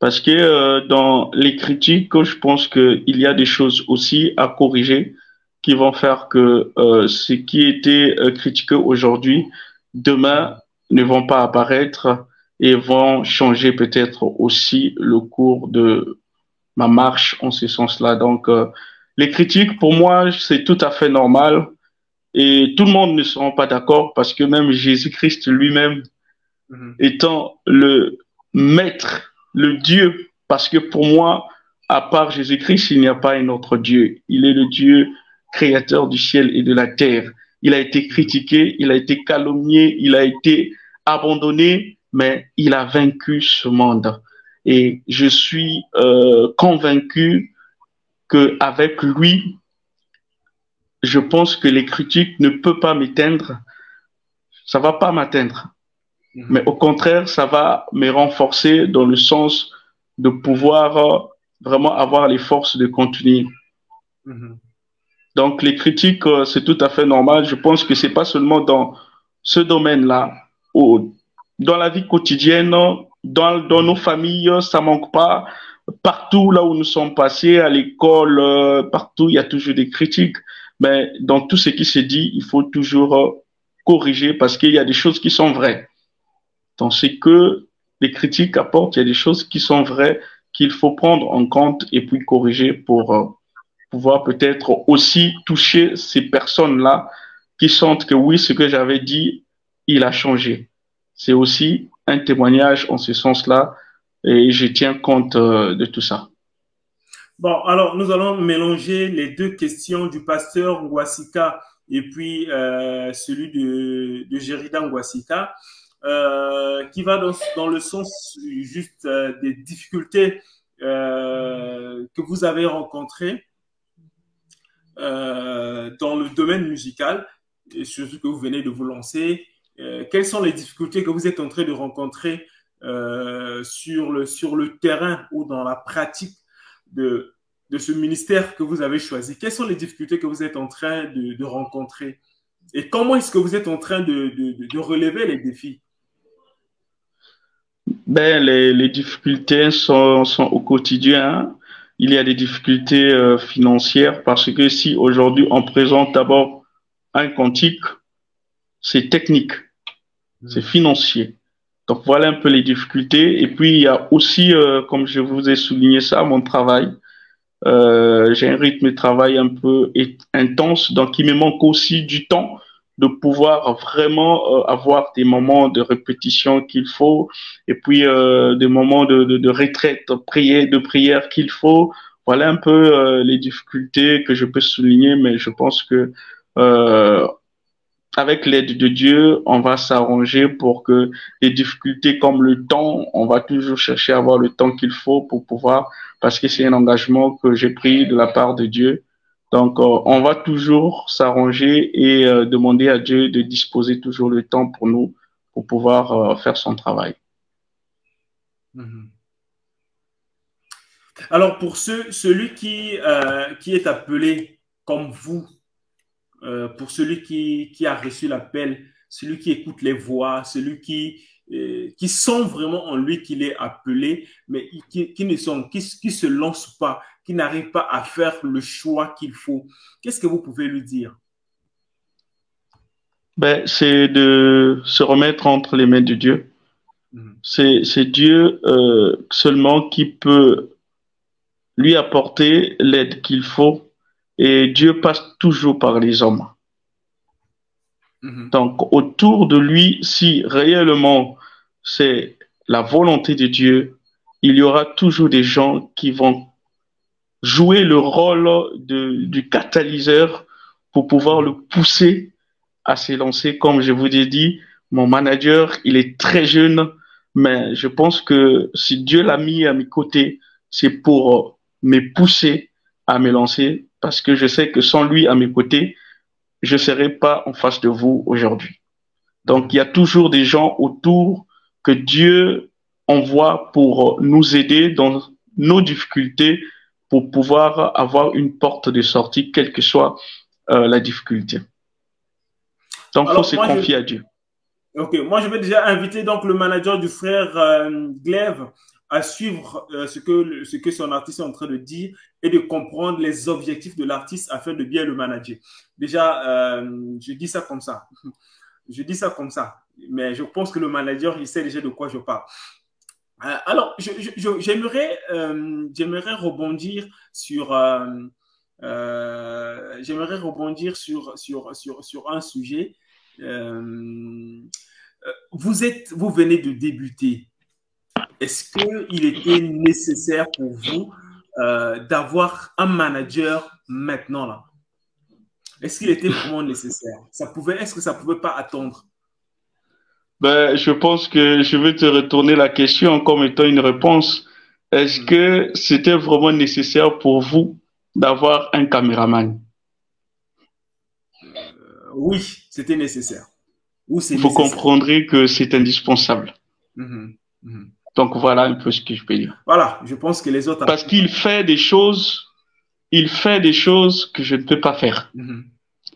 Parce que euh, dans les critiques, je pense qu'il y a des choses aussi à corriger qui vont faire que euh, ce qui était euh, critiqué aujourd'hui, demain, ne vont pas apparaître et vont changer peut-être aussi le cours de ma marche en ce sens-là. Donc, euh, les critiques, pour moi, c'est tout à fait normal. Et tout le monde ne sera pas d'accord parce que même Jésus-Christ lui-même, mhm. étant le maître, le Dieu, parce que pour moi, à part Jésus-Christ, il n'y a pas un autre Dieu. Il est le Dieu créateur du ciel et de la terre. Il a été critiqué, il a été calomnié, il a été abandonné, mais il a vaincu ce monde. Et je suis euh, convaincu que avec lui, je pense que les critiques ne peuvent pas m'éteindre. Ça va pas m'atteindre. Mhm. Mais au contraire, ça va me renforcer dans le sens de pouvoir euh, vraiment avoir les forces de continuer. Mhm. Donc, les critiques, euh, c'est tout à fait normal. Je pense que c'est pas seulement dans ce domaine-là, dans la vie quotidienne, dans, dans, nos familles, ça manque pas. Partout là où nous sommes passés, à l'école, euh, partout, il y a toujours des critiques. Mais dans tout ce qui se dit, il faut toujours euh, corriger parce qu'il y a des choses qui sont vraies. Dans ce que les critiques apportent, il y a des choses qui sont vraies qu'il faut prendre en compte et puis corriger pour euh, pouvoir peut-être aussi toucher ces personnes-là qui sentent que oui, ce que j'avais dit, il a changé. C'est aussi un témoignage en ce sens-là et je tiens compte euh, de tout ça. Bon, alors nous allons mélanger les deux questions du pasteur Ngwasika et puis euh, celui de, de Gérida Ngwasika, euh, qui va dans, le sens juste euh, des difficultés que vous avez rencontrées dans le domaine musical, et surtout que vous venez de vous lancer. quelles sont les difficultés que vous êtes en train de rencontrer sur le terrain ou dans la pratique de, de ce ministère que vous avez choisi Quelles sont les difficultés que vous êtes en train de, de rencontrer? Et comment est-ce que vous êtes en train de, de relever les défis? Ben, les, les difficultés sont, sont, au quotidien. Il y a des difficultés euh, financières parce que si aujourd'hui on présente d'abord un quantique, c'est technique, c'est financier. Donc voilà un peu les difficultés. Et puis il y a aussi, euh, comme je vous ai souligné ça, mon travail. Euh, j'ai un rythme de travail un peu intense, donc il me manque aussi du temps de pouvoir vraiment euh, avoir des moments de répétition qu'il faut et puis euh, des moments de, de, de retraite, de prière, de prière qu'il faut. Voilà un peu les difficultés que je peux souligner, mais je pense que avec l'aide de Dieu, on va s'arranger pour que les difficultés comme le temps, on va toujours chercher à avoir le temps qu'il faut pour pouvoir, parce que c'est un engagement que j'ai pris de la part de Dieu. Donc, euh, on va toujours s'arranger et euh, demander à Dieu de disposer toujours le temps pour nous, pour pouvoir euh, faire son travail. Mhm. Alors, pour celui qui, qui est appelé comme vous, euh, pour celui qui, qui a reçu l'appel, celui qui écoute les voix, celui qui, euh, qui sent vraiment en lui qu'il est appelé, mais qui, qui ne sont, qui, qui se lance pas, qui n'arrive pas à faire le choix qu'il faut. Qu'est-ce que vous pouvez lui dire? Ben, C'est de se remettre entre les mains de Dieu. Mhm. C'est Dieu euh, seulement qui peut lui apporter l'aide qu'il faut et Dieu passe toujours par les hommes. Mhm. Donc, autour de lui, si réellement c'est la volonté de Dieu, il y aura toujours des gens qui vont jouer le rôle de, du catalyseur pour pouvoir le pousser à s'élancer. Comme je vous ai dit, mon manager, il est très jeune, mais je pense que si Dieu l'a mis à mes côtés, c'est pour me pousser à me lancer parce que je sais que sans lui à mes côtés, je ne serais pas en face de vous aujourd'hui. Donc, il y a toujours des gens autour que Dieu envoie pour nous aider dans nos difficultés, pour pouvoir avoir une porte de sortie, quelle que soit euh, la difficulté. Donc, il faut se confier à Dieu. Ok, moi je vais déjà inviter donc le manager du frère euh, Glaive à suivre euh, ce, que, ce que son artiste est en train de dire et de comprendre les objectifs de l'artiste afin de bien le manager. Déjà, euh, je dis ça comme ça. [laughs] Je dis ça comme ça. Mais je pense que le manager, il sait déjà de quoi je parle. Euh, alors, j'aimerais j'aimerais rebondir sur j'aimerais rebondir sur, sur, sur, sur un sujet. vous êtes vous venez de débuter est-ce qu'il était nécessaire pour vous euh, d'avoir un manager maintenant là? Est-ce qu'il était vraiment nécessaire? Ça pouvait, Est-ce que ça ne pouvait pas attendre? Ben, je pense que je vais te retourner la question comme étant une réponse. Est-ce que c'était vraiment nécessaire pour vous d'avoir un caméraman? Euh, Oui, c'était nécessaire. vous comprendrez que c'est indispensable. Mhm, mhm. Donc voilà un peu ce que je peux dire. Voilà, je pense que les autres. Parce qu'il fait des choses, il fait des choses que je ne peux pas faire. Mhm.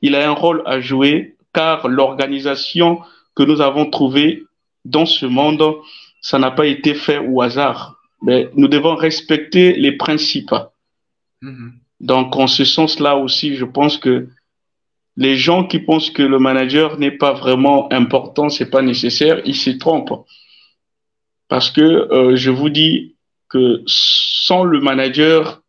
Il a un rôle à jouer car l'organisation que nous avons trouvée dans ce monde, ça n'a pas été fait au hasard. Mais nous devons respecter les principes. Mhm. Donc, en ce sens-là aussi, je pense que les gens qui pensent que le manager n'est pas vraiment important, c'est pas nécessaire, ils se trompent. Parce que euh, je vous dis que sans le manager,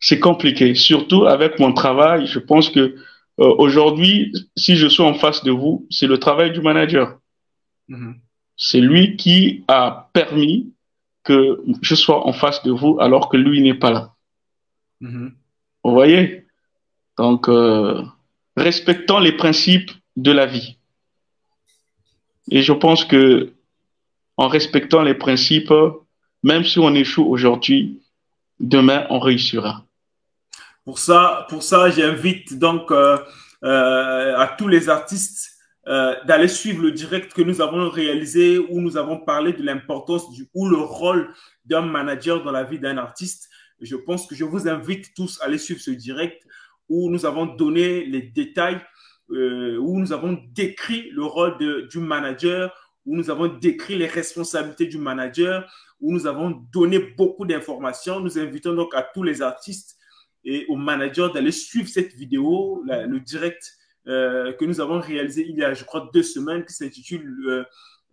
c'est compliqué. Surtout avec mon travail, je pense que euh, aujourd'hui, si je suis en face de vous, c'est le travail du manager. Mhm. C'est lui qui a permis que je sois en face de vous alors que lui n'est pas là. Mhm. Vous voyez? Donc, euh, respectons les principes de la vie. Et je pense que en respectant les principes, même si on échoue aujourd'hui, demain on réussira. Pour ça, pour ça, j'invite donc euh, euh, à tous les artistes euh, d'aller suivre le direct que nous avons réalisé où nous avons parlé de l'importance du ou le rôle d'un manager dans la vie d'un artiste. Je pense que je vous invite tous à aller suivre ce direct où nous avons donné les détails, où nous avons décrit le rôle de, du manager, où nous avons décrit les responsabilités du manager, où nous avons donné beaucoup d'informations. Nous invitons donc à tous les artistes et aux managers d'aller suivre cette vidéo, le direct euh, que nous avons réalisé il y a, je crois, deux semaines, qui s'intitule euh,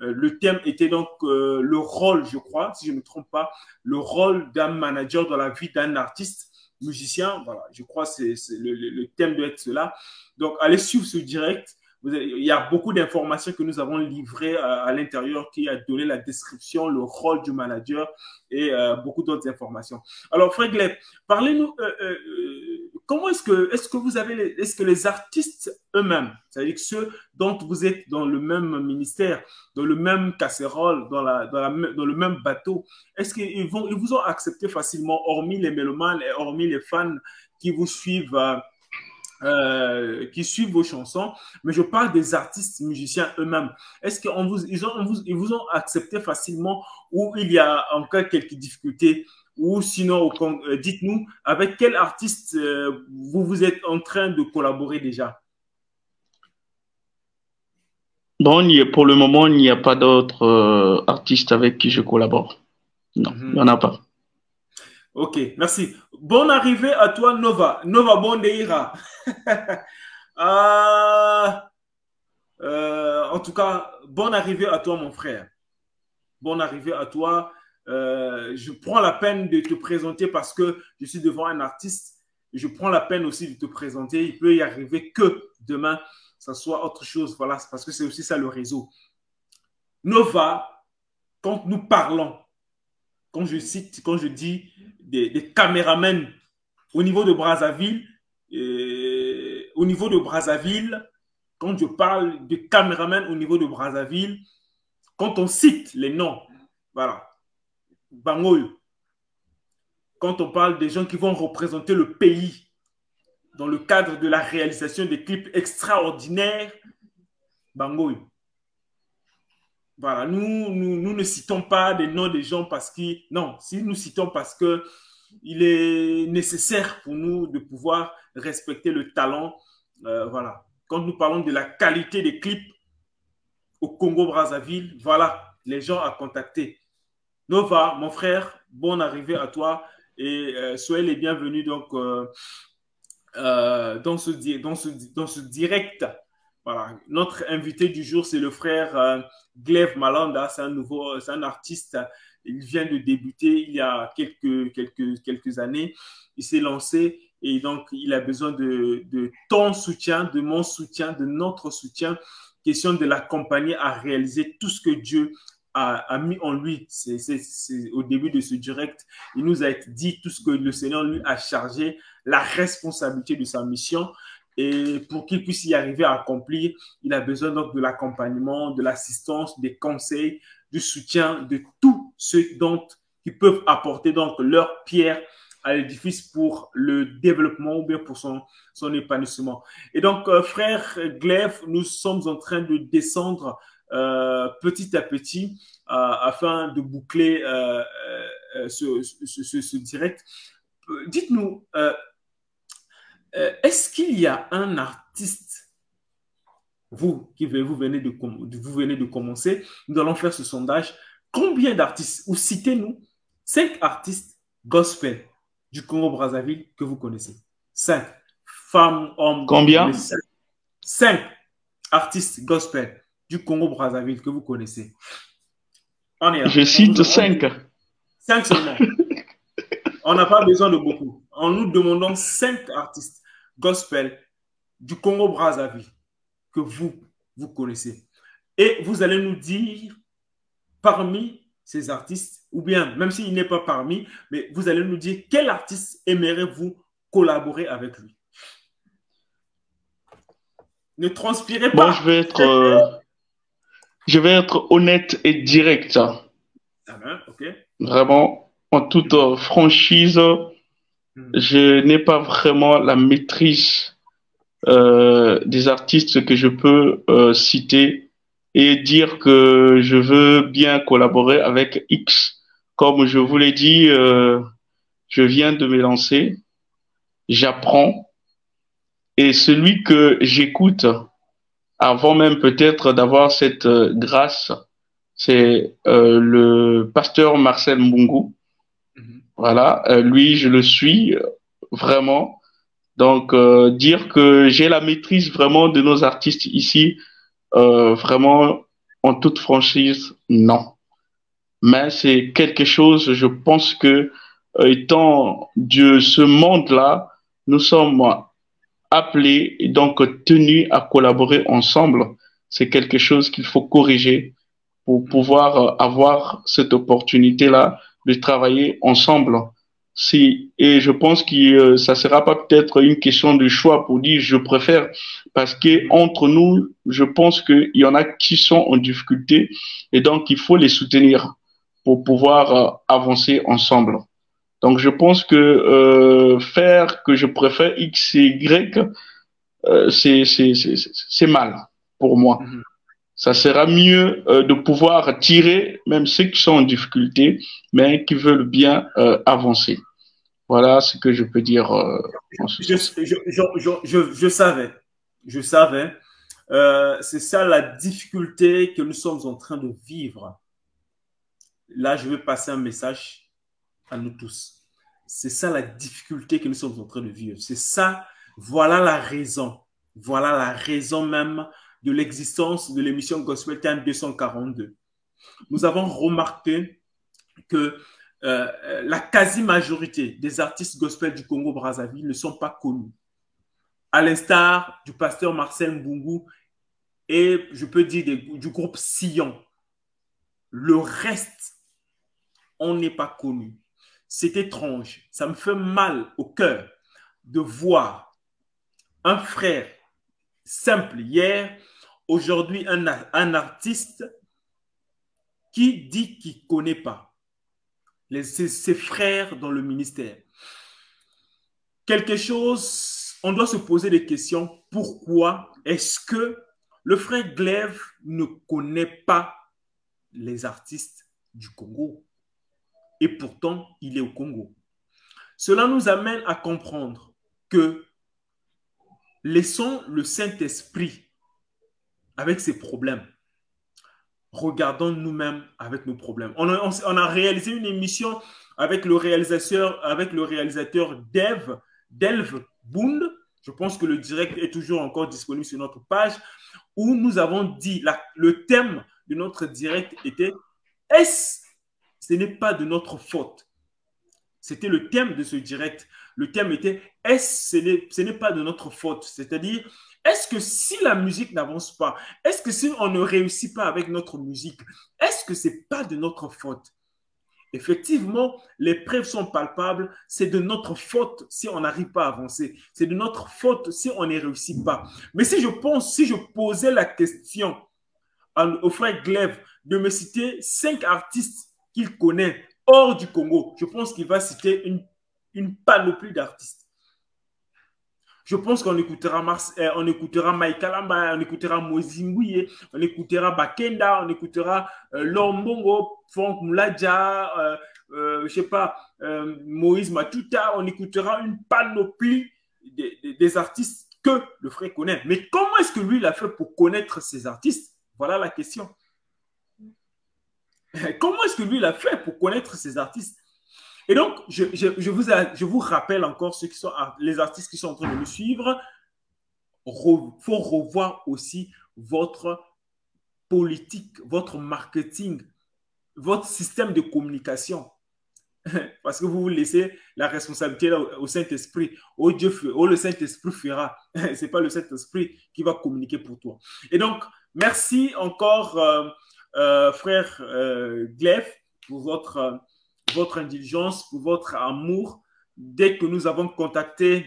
euh, le thème était donc le rôle, je crois, si je ne me trompe pas, le rôle d'un manager dans la vie d'un artiste musicien. Voilà, je crois que le, le, thème doit être cela. Donc, allez suivre ce direct il y a beaucoup d'informations que nous avons livrées euh, à, l'intérieur qui a donné la description, le rôle du manager et euh, beaucoup d'autres informations. Alors, Fred parlez-nous, euh, comment est-ce que, est-ce que vous avez, est-ce que les artistes eux-mêmes, c'est-à-dire ceux dont vous êtes dans le même ministère, dans le même casserole, dans, dans, la, dans le même bateau, est-ce qu'ils vont, ils vous ont accepté facilement, hormis les mélomanes et hormis les fans qui vous suivent euh, qui suivent vos chansons, mais je parle des artistes musiciens eux-mêmes. Est-ce qu'ils vous, ils ont, vous, ils vous ont accepté facilement ou il y a encore quelques difficultés? Ou sinon, euh, dites-nous avec quel artiste euh, vous vous êtes en train de collaborer déjà? Bon, pour le moment, il n'y a pas d'autres artistes avec qui je collabore. Non, il n'y en a pas. Ok, merci. Bonne arrivée à toi, Nova. Nova Bondeira. Ah, [laughs] euh, en tout cas, bonne arrivée à toi, mon frère. Bonne arrivée à toi. Euh, je prends la peine de te présenter parce que je suis devant un artiste. Je prends la peine aussi de te présenter. Il peut y arriver que demain, ça soit autre chose. Voilà, parce que c'est aussi ça le réseau. Nova, quand nous parlons, quand je cite, quand je dis des, caméramens au niveau de Brazzaville, au niveau de Brazzaville, quand je parle de caméramens au niveau de Brazzaville, quand on cite les noms, voilà, Bangoy, quand on parle des gens qui vont représenter le pays dans le cadre de la réalisation des clips extraordinaires, Bangoy. Voilà, nous, nous, ne citons pas des noms des gens parce que, non, si nous citons parce que il est nécessaire pour nous de pouvoir respecter le talent. Euh, voilà. Quand nous parlons de la qualité des clips au Congo-Brazzaville, voilà les gens à contacter. Nova, mon frère, bonne arrivée à toi et euh, soyez les bienvenus donc euh, dans, ce, dans, ce, dans ce direct notre invité du jour, c'est le frère euh, Malanda. C'est un nouveau, c'est un artiste. Il vient de débuter il y a quelques, quelques, quelques années. Il s'est lancé et donc il a besoin de, de ton soutien, de mon soutien, de notre soutien. Question de l'accompagner à réaliser tout ce que Dieu a, a, mis en lui. C'est au début de ce direct. Il nous a dit tout ce que le Seigneur lui a chargé, la responsabilité de sa mission. Et pour qu'il puisse y arriver à accomplir, il a besoin donc de l'accompagnement, de l'assistance, des conseils, du soutien de tous ceux dont qui peuvent apporter donc leur pierre à l'édifice pour le développement ou bien pour son, son épanouissement. Et donc, euh, frère Glaive, nous sommes en train de descendre euh, petit à petit euh, afin de boucler ce, direct. Dites-nous, est-ce qu'il y a un artiste, vous qui vous venez de, vous venez de commencer, nous allons faire ce sondage, combien d'artistes, ou citez-nous cinq artistes gospel du Congo-Brazzaville que vous connaissez Cinq. Femmes, hommes. Combien Cinq artistes gospel du Congo-Brazzaville que vous connaissez. Je cite cinq. Cinq seulement. [laughs] On n'a pas besoin de beaucoup. En nous demandant cinq artistes gospel du Congo-Brazzaville que vous, vous connaissez. Et vous allez nous dire parmi ces artistes, ou bien même s'il n'est pas parmi, mais vous allez nous dire quel artiste aimerez-vous collaborer avec lui. Ne transpirez pas. Moi, je vais être, euh, je vais être honnête et direct. Ah ben, Vraiment, en toute euh, franchise. Je n'ai pas vraiment la maîtrise euh, des artistes que je peux citer et dire que je veux bien collaborer avec X. Comme je vous l'ai dit, je viens de me lancer, j'apprends et celui que j'écoute avant même peut-être d'avoir cette euh, grâce, c'est euh, le pasteur Marcel Mbungu. Voilà, euh, lui, je le suis vraiment. Donc, dire que j'ai la maîtrise vraiment de nos artistes ici, vraiment en toute franchise, non. Mais c'est quelque chose, je pense que étant de ce monde-là, nous sommes appelés et donc tenus à collaborer ensemble. C'est quelque chose qu'il faut corriger pour pouvoir euh, avoir cette opportunité-là de travailler ensemble. Si, et je pense que euh, ça sera pas peut-être une question de choix pour dire je préfère parce que entre nous, je pense qu'il y en a qui sont en difficulté et donc il faut les soutenir pour pouvoir euh, avancer ensemble. Donc je pense que euh, faire que je préfère X et Y, c'est mal pour moi. Mhm. Ça sera mieux euh, de pouvoir tirer même ceux qui sont en difficulté, mais qui veulent bien euh, avancer. Voilà ce que je peux dire. Euh, je, je, je, je, savais, je savais. c'est ça la difficulté que nous sommes en train de vivre. Là, je vais passer un message à nous tous. C'est ça la difficulté que nous sommes en train de vivre. C'est ça, voilà la raison. Voilà la raison même de l'existence de l'émission Gospel Time 242. Nous avons remarqué que euh, la quasi-majorité des artistes gospel du Congo-Brazzaville ne sont pas connus. À l'instar du pasteur Marcel Mbungu et je peux dire du groupe Sillon. Le reste, on n'est pas connu. C'est étrange. Ça me fait mal au cœur de voir un frère simple hier, aujourd'hui un, un, artiste qui dit qu'il ne connaît pas les, ses, frères dans le ministère. Quelque chose, on doit se poser des questions. Pourquoi est-ce que le frère Glaive ne connaît pas les artistes du Congo? Et pourtant il est au Congo. Cela nous amène à comprendre que laissons le Saint-Esprit avec ses problèmes. Regardons nous-mêmes avec nos problèmes. On a, réalisé une émission avec le réalisateur, avec Dev, Delve Bund. Je pense que le direct est toujours encore disponible sur notre page où nous avons dit, le thème de notre direct était Est-ce ce n'est pas de notre faute? C'était le thème de ce direct. Le thème était est-ce ce n'est pas de notre faute? C'est-à-dire, est-ce que si la musique n'avance pas, est-ce que si on ne réussit pas avec notre musique, est-ce que c'est pas de notre faute? Effectivement, les preuves sont palpables. C'est de notre faute si on n'arrive pas à avancer. C'est de notre faute si on ne réussit pas. Mais si je pense, si je posais la question au frère Glaive de me citer cinq artistes qu'il connaît hors du Congo, je pense qu'il va citer une, une panoplie d'artistes. Je pense qu'on écoutera, Mars, euh, on écoutera Kalamba, on écoutera on écoutera Bakenda, on écoutera euh, Lombongo, Franck Mouladja, euh, euh, sais pas, Moïse Matuta, on écoutera une panoplie des artistes que le frère connaît. Mais comment est-ce que lui, il a fait pour connaître ces artistes? Voilà la question. [laughs] Comment est-ce que lui, il a fait pour connaître ces artistes? Et donc, je, je, je, vous, je vous rappelle encore ceux qui sont, les artistes qui sont en train de me suivre. Il faut revoir aussi votre politique, votre marketing, votre système de communication. [laughs] Parce que vous vous laissez la responsabilité au Saint-Esprit. Oh Dieu, oh le Saint-Esprit fera. [laughs] Ce n'est pas le Saint-Esprit qui va communiquer pour toi. Et donc, merci encore, euh, euh, frère euh, Glef, pour votre votre indulgence, pour votre amour. Dès que nous avons contacté,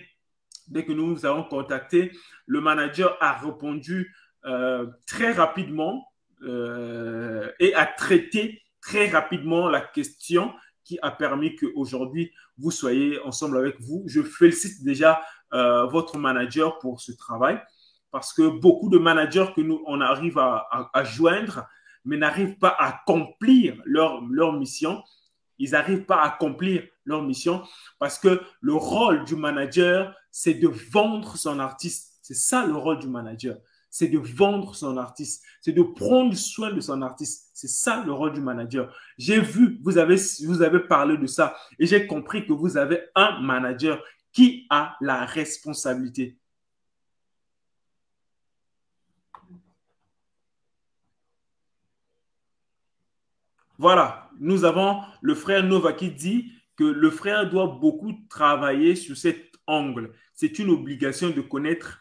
dès que nous avons contacté, le manager a répondu euh, très rapidement euh, et a traité très rapidement la question qui a permis qu'aujourd'hui vous soyez ensemble avec vous. Je félicite déjà euh, votre manager pour ce travail parce que beaucoup de managers que nous on arrive à, à, joindre mais n'arrivent pas à accomplir leur, leur mission ils n'arrivent pas à accomplir leur mission parce que le rôle du manager, c'est de vendre son artiste. C'est ça le rôle du manager. C'est de vendre son artiste. C'est de prendre soin de son artiste. C'est ça le rôle du manager. J'ai vu, vous avez, vous avez parlé de ça et j'ai compris que vous avez un manager qui a la responsabilité. Voilà, nous avons le frère Nova qui dit que le frère doit beaucoup travailler sur cet angle. C'est une obligation de connaître,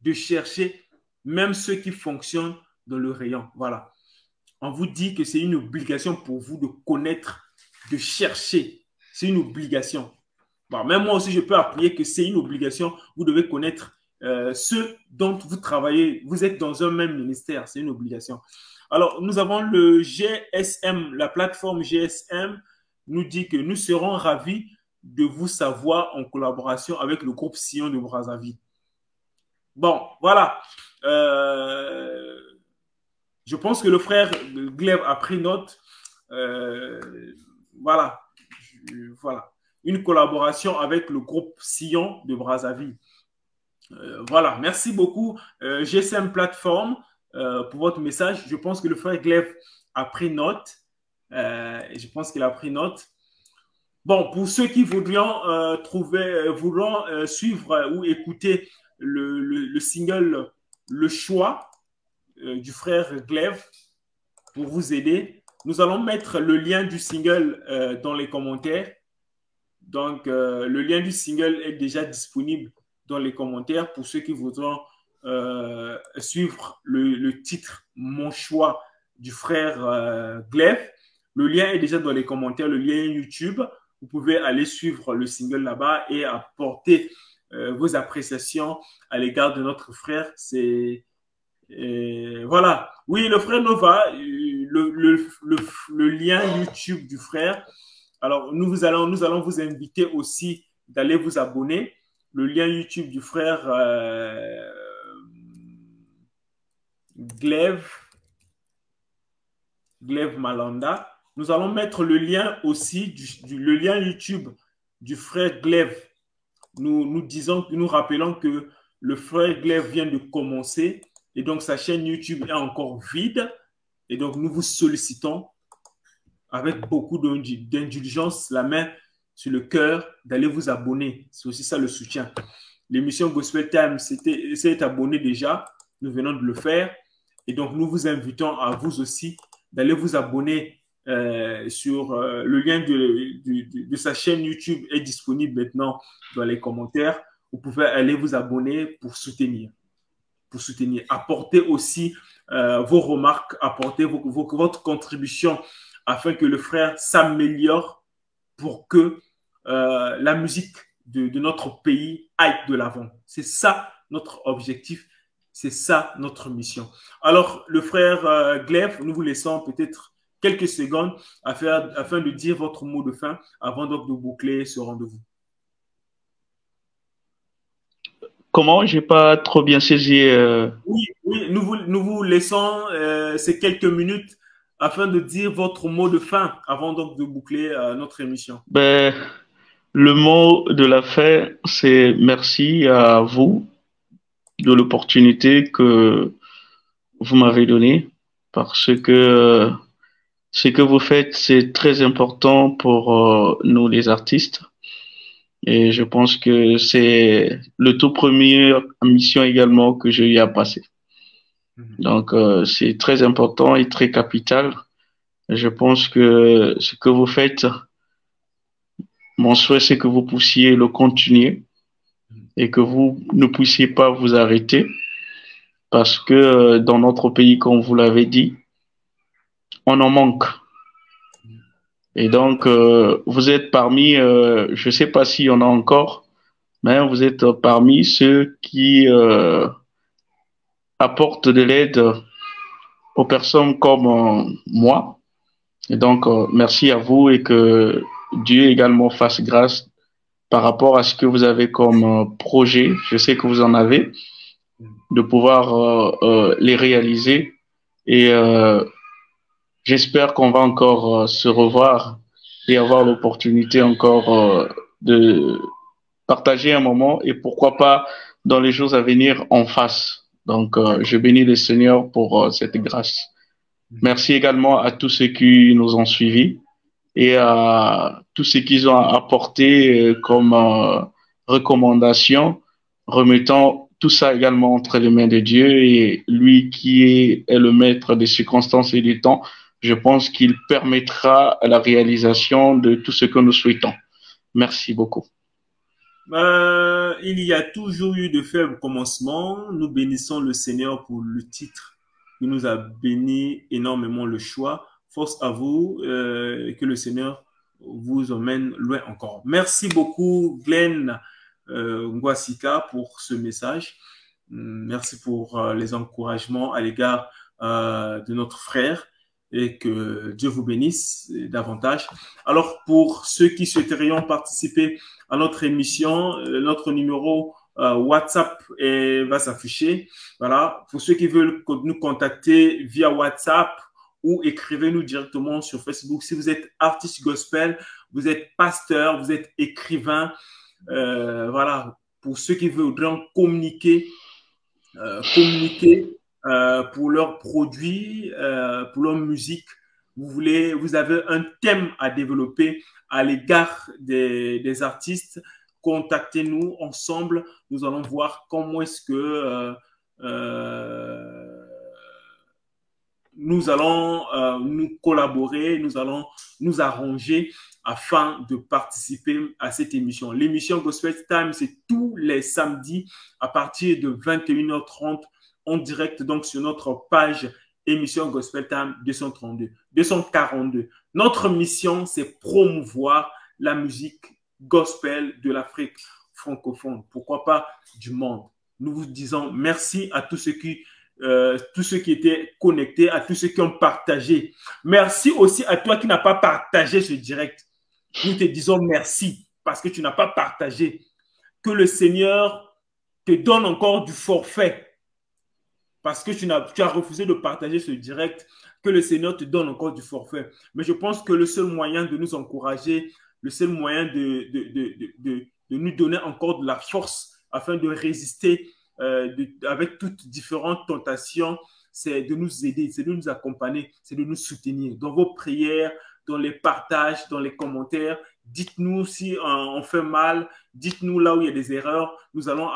de chercher même ceux qui fonctionnent dans le rayon. Voilà. On vous dit que c'est une obligation pour vous de connaître, de chercher. C'est une obligation. Même moi aussi, je peux appuyer que c'est une obligation. Vous devez connaître euh, ceux dont vous travaillez. Vous êtes dans un même ministère. C'est une obligation. Alors, nous avons le GSM, la plateforme GSM nous dit que nous serons ravis de vous savoir en collaboration avec le groupe Sion de Brazzaville. Bon, voilà. Euh, je pense que le frère Gleb a pris note. Euh, voilà. voilà. Une collaboration avec le groupe Sion de Brazzaville. Euh, voilà. Merci beaucoup. GSM Plateforme. Euh, pour votre message. Je pense que le frère Gleb a pris note. Euh, je pense qu'il a pris note. Bon, pour ceux qui voudront euh, trouver, suivre ou écouter le, le, le, single Le choix du frère Glaive pour vous aider, nous allons mettre le lien du single dans les commentaires. Donc, le lien du single est déjà disponible dans les commentaires pour ceux qui voudront euh, suivre le, titre Mon choix du frère euh. Le lien est déjà dans les commentaires, le lien YouTube. Vous pouvez aller suivre le single là-bas et apporter euh, vos appréciations à l'égard de notre frère. C'est voilà. Oui, le frère Nova, le, le, lien YouTube du frère. Alors, nous, vous allons, nous allons vous inviter aussi d'aller vous abonner. Le lien YouTube du frère euh, Glaive, Glaive Malanda. Nous allons mettre le lien aussi, du, le lien YouTube du frère Glaive. Nous, nous disons, nous rappelons que le frère Glaive vient de commencer et donc sa chaîne YouTube est encore vide. Et donc nous vous sollicitons avec beaucoup d'indulgence, la main sur le cœur, d'aller vous abonner. C'est aussi ça le soutien. L'émission Gospel Time s'est abonné déjà. Nous venons de le faire. Et donc, nous vous invitons à vous aussi d'aller vous abonner euh, sur euh, le lien de, sa chaîne YouTube est disponible maintenant dans les commentaires. Vous pouvez aller vous abonner pour soutenir. Pour soutenir. Apporter aussi euh, vos remarques, vos, votre contribution afin que le frère s'améliore pour que la musique de, notre pays aille de l'avant. C'est ça notre objectif, c'est ça notre mission. Alors, le frère euh, Glaive, nous vous laissons peut-être quelques secondes afin, afin de dire votre mot de fin avant donc de boucler ce rendez-vous. Comment? J'ai pas trop bien saisi. Euh, oui, oui, nous vous, nous vous laissons euh, ces quelques minutes afin de dire votre mot de fin avant donc de boucler euh, notre émission. Ben, le mot de la fin, c'est merci à vous de l'opportunité que vous m'avez donnée parce que ce que vous faites, c'est très important pour nous les artistes et je pense que c'est le tout premier mission également que j'ai eu à passer. Mhm. Donc, euh, c'est très important et très capital. Je pense que ce que vous faites, mon souhait, c'est que vous puissiez le continuer et que vous ne puissiez pas vous arrêter parce que euh, dans notre pays, comme vous l'avez dit, on en manque. Et donc, euh, vous êtes parmi, euh, je ne sais pas s'il y en a encore, mais vous êtes parmi ceux qui apportent de l'aide aux personnes comme moi. Et donc, merci à vous et que Dieu également fasse grâce par rapport à ce que vous avez comme projet. Je sais que vous en avez, de pouvoir les réaliser. Et J'espère qu'on va encore euh, se revoir et avoir l'opportunité encore euh, de partager un moment et pourquoi pas dans les jours à venir en face. Donc, euh, je bénis le Seigneur pour cette grâce. Merci également à tous ceux qui nous ont suivis et à tous ceux qui ont apporté comme recommandation, remettant tout ça également entre les mains de Dieu et lui qui est, le maître des circonstances et des temps je pense qu'il permettra la réalisation de tout ce que nous souhaitons. Merci beaucoup. Euh, il y a toujours eu de faibles commencements. Nous bénissons le Seigneur pour le titre. Il nous a béni énormément le choix. Force à vous, euh, que le Seigneur vous emmène loin encore. Merci beaucoup, Glenn euh, Ngwasika, pour ce message. Merci pour euh, les encouragements à l'égard euh, de notre frère et que Dieu vous bénisse davantage. Alors, pour ceux qui souhaiterions participer à notre émission, euh, notre numéro euh, WhatsApp va s'afficher. Voilà. Pour ceux qui veulent nous contacter via WhatsApp ou écrivez-nous directement sur Facebook. Si vous êtes artiste gospel, vous êtes pasteur, vous êtes écrivain, euh, voilà. Pour ceux qui voudraient communiquer, communiquer euh, pour leurs produits, euh, pour leur musique. Vous voulez, vous avez un thème à développer à l'égard des, artistes. Contactez-nous ensemble. Nous allons voir comment est-ce que euh, euh nous allons euh, nous collaborer, nous allons nous arranger afin de participer à cette émission. L'émission Gospel Time, c'est tous les samedis à partir de 21h30 en direct donc sur notre page émission Gospel Time 232, 242. Notre mission, c'est promouvoir la musique gospel de l'Afrique francophone, pourquoi pas du monde? Nous vous disons merci à tous ceux qui euh, tous ceux qui étaient connectés, à tous ceux qui ont partagé. Merci aussi à toi qui n'as pas partagé ce direct. Nous te disons merci parce que tu n'as pas partagé. Que le Seigneur te donne encore du forfait parce que tu, as, tu refusé de partager ce direct, que le Seigneur te donne encore du forfait. Mais je pense que le seul moyen de nous encourager, le seul moyen de nous donner encore de la force afin de résister euh, avec toutes différentes tentations, c'est de nous aider, c'est de nous accompagner, c'est de nous soutenir dans vos prières, dans les partages, dans les commentaires. Dites-nous si on fait mal, dites-nous là où il y a des erreurs, nous allons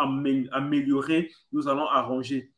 améliorer, nous allons arranger.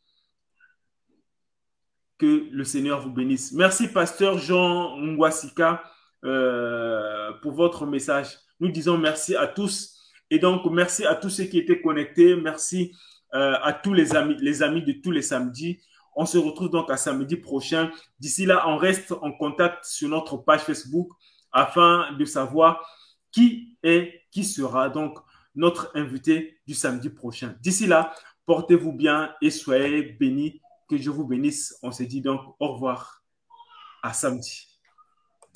Que le Seigneur vous bénisse. Merci, pasteur Jean Ngwasika, euh, pour votre message. Nous disons merci à tous. Et donc, merci à tous ceux qui étaient connectés. Merci euh, à tous les amis, les amis de tous les samedis. On se retrouve donc à samedi prochain. D'ici là, on reste en contact sur notre page Facebook afin de savoir qui est, qui sera donc notre invité du samedi prochain. D'ici là, portez-vous bien et soyez bénis. Que je vous bénisse. On se dit donc au revoir. À samedi.